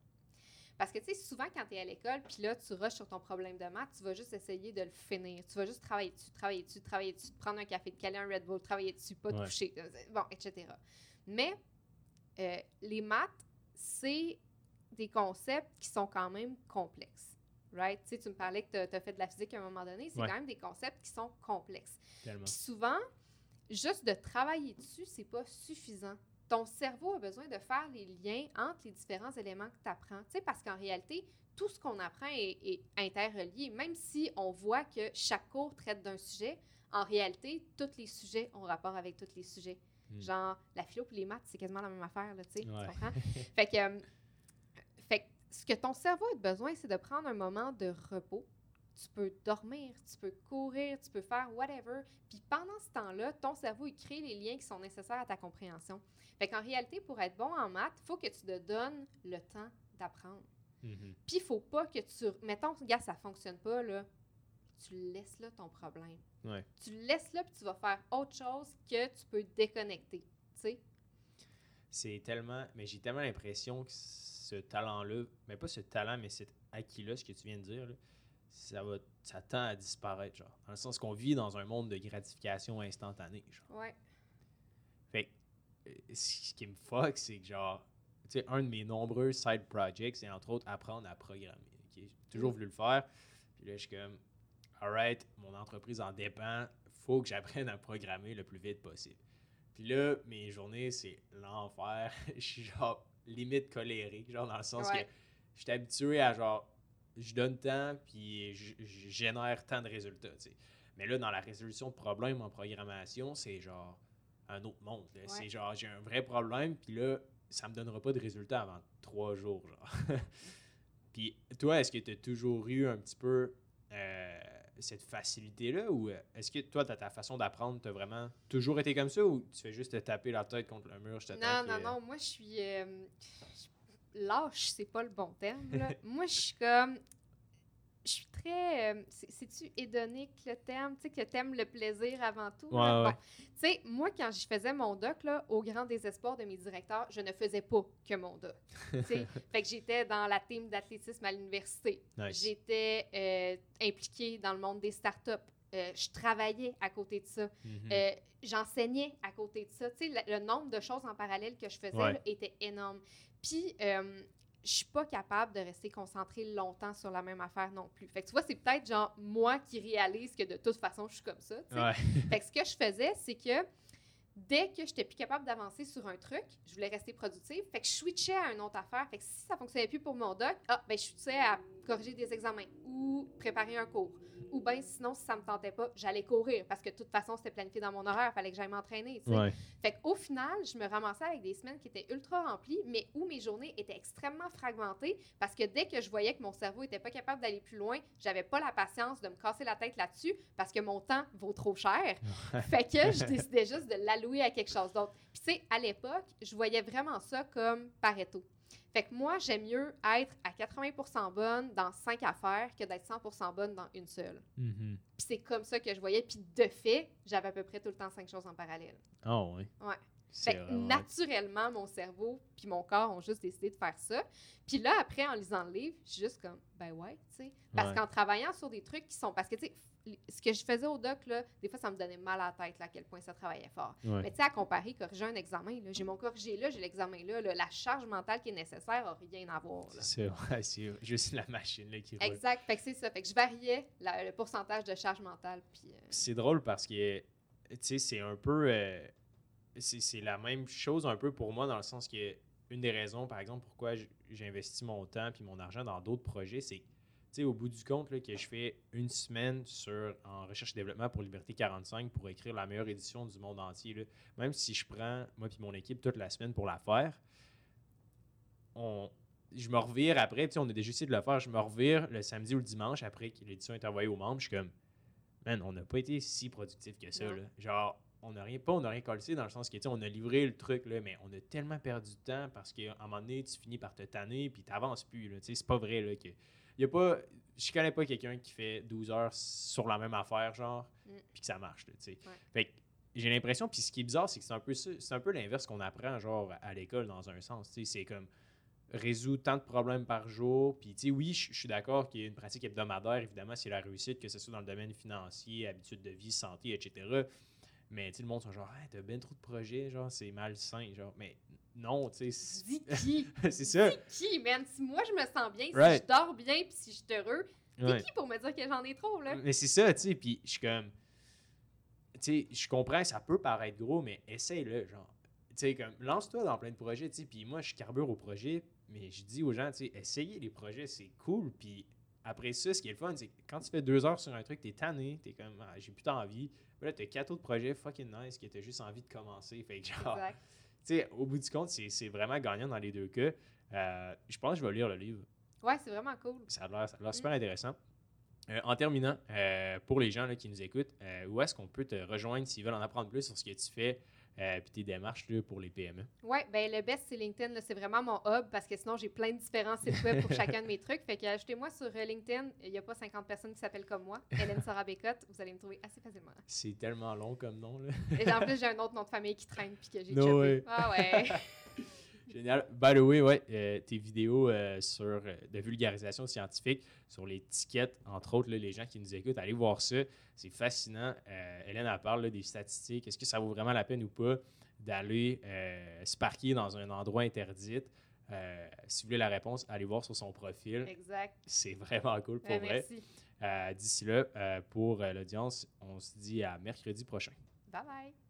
Parce que, tu sais, souvent, quand tu es à l'école, puis là, tu rushes sur ton problème de maths, tu vas juste essayer de le finir. Tu vas juste travailler dessus, travailler dessus, travailler dessus, prendre un café, te caler un Red Bull, travailler dessus, pas Ouais. coucher, euh, bon, etc. Mais euh, les maths, c'est des concepts qui sont quand même complexes. Right? Tu sais, tu me parlais que tu as fait de la physique à un moment donné. C'est Ouais. quand même des concepts qui sont complexes. Puis souvent, juste de travailler dessus, c'est pas suffisant. Ton cerveau a besoin de faire les liens entre les différents éléments que tu apprends. Tu sais, parce qu'en réalité, tout ce qu'on apprend est, est interrelié. Même si on voit que chaque cours traite d'un sujet, en réalité, tous les sujets ont rapport avec tous les sujets. Mm. Genre, la philo et les maths, c'est quasiment la même affaire, là, Ouais. tu comprends? fait que, euh, fait que ce que ton cerveau a besoin, c'est de prendre un moment de repos. Tu peux dormir, tu peux courir, tu peux faire whatever. Puis pendant ce temps-là, ton cerveau, il crée les liens qui sont nécessaires à ta compréhension. Fait qu'en réalité, pour être bon en maths, il faut que tu te donnes le temps d'apprendre. Mhm. Puis il faut pas que tu... Mettons, gars, ça fonctionne pas, là. Tu laisses là ton problème. Ouais. Tu le laisses là, puis tu vas faire autre chose que tu peux déconnecter. Tu sais? C'est tellement. Mais j'ai tellement l'impression que ce talent-là, mais pas ce talent, mais cet acquis-là, ce que tu viens de dire, là, ça, va, ça tend à disparaître, genre. Dans le sens qu'on vit dans un monde de gratification instantanée, genre. Ouais. Fait que, euh, ce qui me fuck, c'est que, genre, tu sais, un de mes nombreux side projects, c'est entre autres apprendre à programmer. J'ai toujours Mm. voulu le faire. Puis là, je suis comme, alright, mon entreprise en dépend, faut que j'apprenne à programmer le plus vite possible. Puis là, mes journées, c'est l'enfer. (laughs) Je suis genre limite colérique, genre dans le sens Ouais. que je suis habitué à genre, je donne tant, puis je, je génère tant de résultats. Mais là, dans la résolution de problèmes en programmation, c'est genre un autre monde. C'est genre, j'ai un vrai problème, puis là, ça me donnera pas de résultat avant trois jours, genre. (laughs) puis toi, est-ce que tu as toujours eu un petit peu euh, cette facilité-là, ou euh, est-ce que toi, ta façon d'apprendre, tu as vraiment toujours été comme ça, ou tu fais juste te taper la tête contre le mur, je Non, non, que- non. Moi, je suis. euh, je- lâche, c'est pas le bon terme. là. (laughs) moi, je suis comme. Je suis très. euh, c'est- C'est-tu hédonique le terme? Tu sais, que t'aimes le plaisir avant tout? Ouais, ouais. Bon. Tu sais, moi, quand je faisais mon doc, là, au grand désespoir de mes directeurs, je ne faisais pas que mon doc. Tu sais, (laughs) fait que j'étais dans la team d'athlétisme à l'université. Nice. J'étais euh, impliquée dans le monde des startups. Euh, je travaillais à côté de ça. Mhm. Euh, J'enseignais à côté de ça. Tu sais, le, le nombre de choses en parallèle que je faisais Ouais. là, était énorme. Puis, euh, je suis pas capable de rester concentrée longtemps sur la même affaire non plus. Fait que tu vois, c'est peut-être genre moi qui réalise que de toute façon, je suis comme ça. Ouais. (laughs) Fait que ce que je faisais, c'est que dès que j'étais plus capable d'avancer sur un truc, je voulais rester productive. Fait que je switchais à une autre affaire. Fait que si ça fonctionnait plus pour mon doc, ah, ben, je switchais à corriger des examens ou préparer un cours. Ou bien sinon, si ça me tentait pas, j'allais courir parce que de toute façon, c'était planifié dans mon horaire. Fallait que j'aille m'entraîner. Ouais. Fait qu'au final, je me ramassais avec des semaines qui étaient ultra remplies, mais où mes journées étaient extrêmement fragmentées parce que dès que je voyais que mon cerveau était pas capable d'aller plus loin, j'avais pas la patience de me casser la tête là-dessus parce que mon temps vaut trop cher. (laughs) fait que je décidais juste de l'allouer à quelque chose d'autre. Puis tu sais, à l'époque, je voyais vraiment ça comme Pareto. Fait que moi, j'aime mieux être à 80% bonne dans cinq affaires que d'être 100% bonne dans une seule. Mhm. Puis c'est comme ça que je voyais. Puis de fait, j'avais à peu près tout le temps cinq choses en parallèle. Ah ouais. Ouais. Que vraiment- naturellement, mon cerveau puis mon corps ont juste décidé de faire ça. Puis là, après, en lisant le livre, je suis juste comme, ben ouais, tu sais. Parce Ouais. qu'en travaillant sur des trucs qui sont. Parce que, tu sais, ce que je faisais au doc, là, des fois, ça me donnait mal à la tête, là, à quel point ça travaillait fort. Ouais. Mais tu sais, à comparer, corriger un examen, là, j'ai mon corrigé là, j'ai l'examen là, là, la charge mentale qui est nécessaire n'a rien à voir. C'est ouais, c'est (laughs) juste la machine là, qui roule. Exact. Fait que c'est ça. Fait que je variais la- le pourcentage de charge mentale. Puis, euh, C'est drôle parce que, tu sais, c'est un peu. euh, c'est la même chose un peu pour moi dans le sens que une des raisons, par exemple, pourquoi j- j'ai investi mon temps puis mon argent dans d'autres projets, c'est au bout du compte, là, que je fais une semaine sur, en recherche et développement pour Liberté 45 pour écrire la meilleure édition du monde entier, là, même si je prends, moi puis mon équipe, toute la semaine pour la faire, on, je me revire après, on a déjà essayé de le faire, je me revire le samedi ou le dimanche après que l'édition est envoyée aux membres, je suis comme, man, on n'a pas été si productif que ça. Là. Genre, on n'a rien, pas on n'a rien collé dans le sens que, tu sais, on a livré le truc, là, mais on a tellement perdu de temps parce qu'à un moment donné, tu finis par te tanner puis tu n'avances plus. Là, tu sais, c'est pas vrai. Là, que, y a pas, je connais pas quelqu'un qui fait 12 heures sur la même affaire, genre, Mm. puis que ça marche. Là, tu sais. Ouais. Fait que j'ai l'impression, puis ce qui est bizarre, c'est que c'est un peu c'est un peu l'inverse qu'on apprend, genre, à l'école dans un sens. tu sais, C'est comme résoudre tant de problèmes par jour. Puis, tu sais, oui, je je suis d'accord qu'il y a une pratique hebdomadaire, évidemment, c'est la réussite, que ce soit dans le domaine financier, habitude de vie, santé, etc. Mais, tu le monde sont genre, hey, t'as bien trop de projets, genre, c'est malsain, genre. Mais non, tu sais, dis qui? (laughs) c'est ça. Dis qui, man? Si moi, je me sens bien, si Right. je dors bien, puis si je suis heureux, t'es Ouais. qui pour me dire que j'en ai trop, là? Mais c'est ça, tu sais, puis je suis comme. Tu sais, je comprends, ça peut paraître gros, mais essaye-le, genre. Tu sais, comme, lance-toi dans plein de projets, tu sais, puis moi, je carbure au projet, mais je dis aux gens, tu sais, essayez les projets, c'est cool, puis après ça, ce qui est le fun, c'est que quand tu fais deux heures sur un truc, t'es tanné, t'es comme, ah, j'ai plus d'envie. Là, t'as quatre autres projets fucking nice que t'as juste envie de commencer. Fait que, genre, tu sais, au bout du compte, c'est c'est vraiment gagnant dans les deux cas. Euh, je pense que je vais lire le livre. Ouais, c'est vraiment cool. Ça a l'air, l'air super intéressant. Euh, en terminant, euh, pour les gens là, qui nous écoutent, où est-ce qu'on peut te rejoindre s'ils veulent en apprendre plus sur ce que tu fais? Et tes démarches là, pour les PME? Ouais, ben le best, c'est LinkedIn. là. C'est vraiment mon hub parce que sinon, j'ai plein de différents sites web pour (laughs) chacun de mes trucs. Fait que ajoutez-moi sur euh, LinkedIn. Il n'y a pas 50 personnes qui s'appellent comme moi. Hélène Sarah Bécotte. Vous allez me trouver assez facilement. C'est tellement long comme nom. Là. Et en plus, j'ai un autre nom de famille qui traîne puis que j'ai No chopé. (laughs) Ah ouais. (laughs) Génial. By the way, ouais, euh, tes vidéos euh, sur, euh, de vulgarisation scientifique, sur tickets, entre autres, là, les gens qui nous écoutent, allez voir ça. C'est fascinant. Euh, Hélène, elle parle là, des statistiques. Est-ce que ça vaut vraiment la peine ou pas d'aller se parquer dans un endroit interdit? Si vous voulez la réponse, allez voir sur son profil. exact. C'est vraiment cool pour Ben, vrai. merci. D'ici là, pour l'audience, on se dit à mercredi prochain. Bye bye.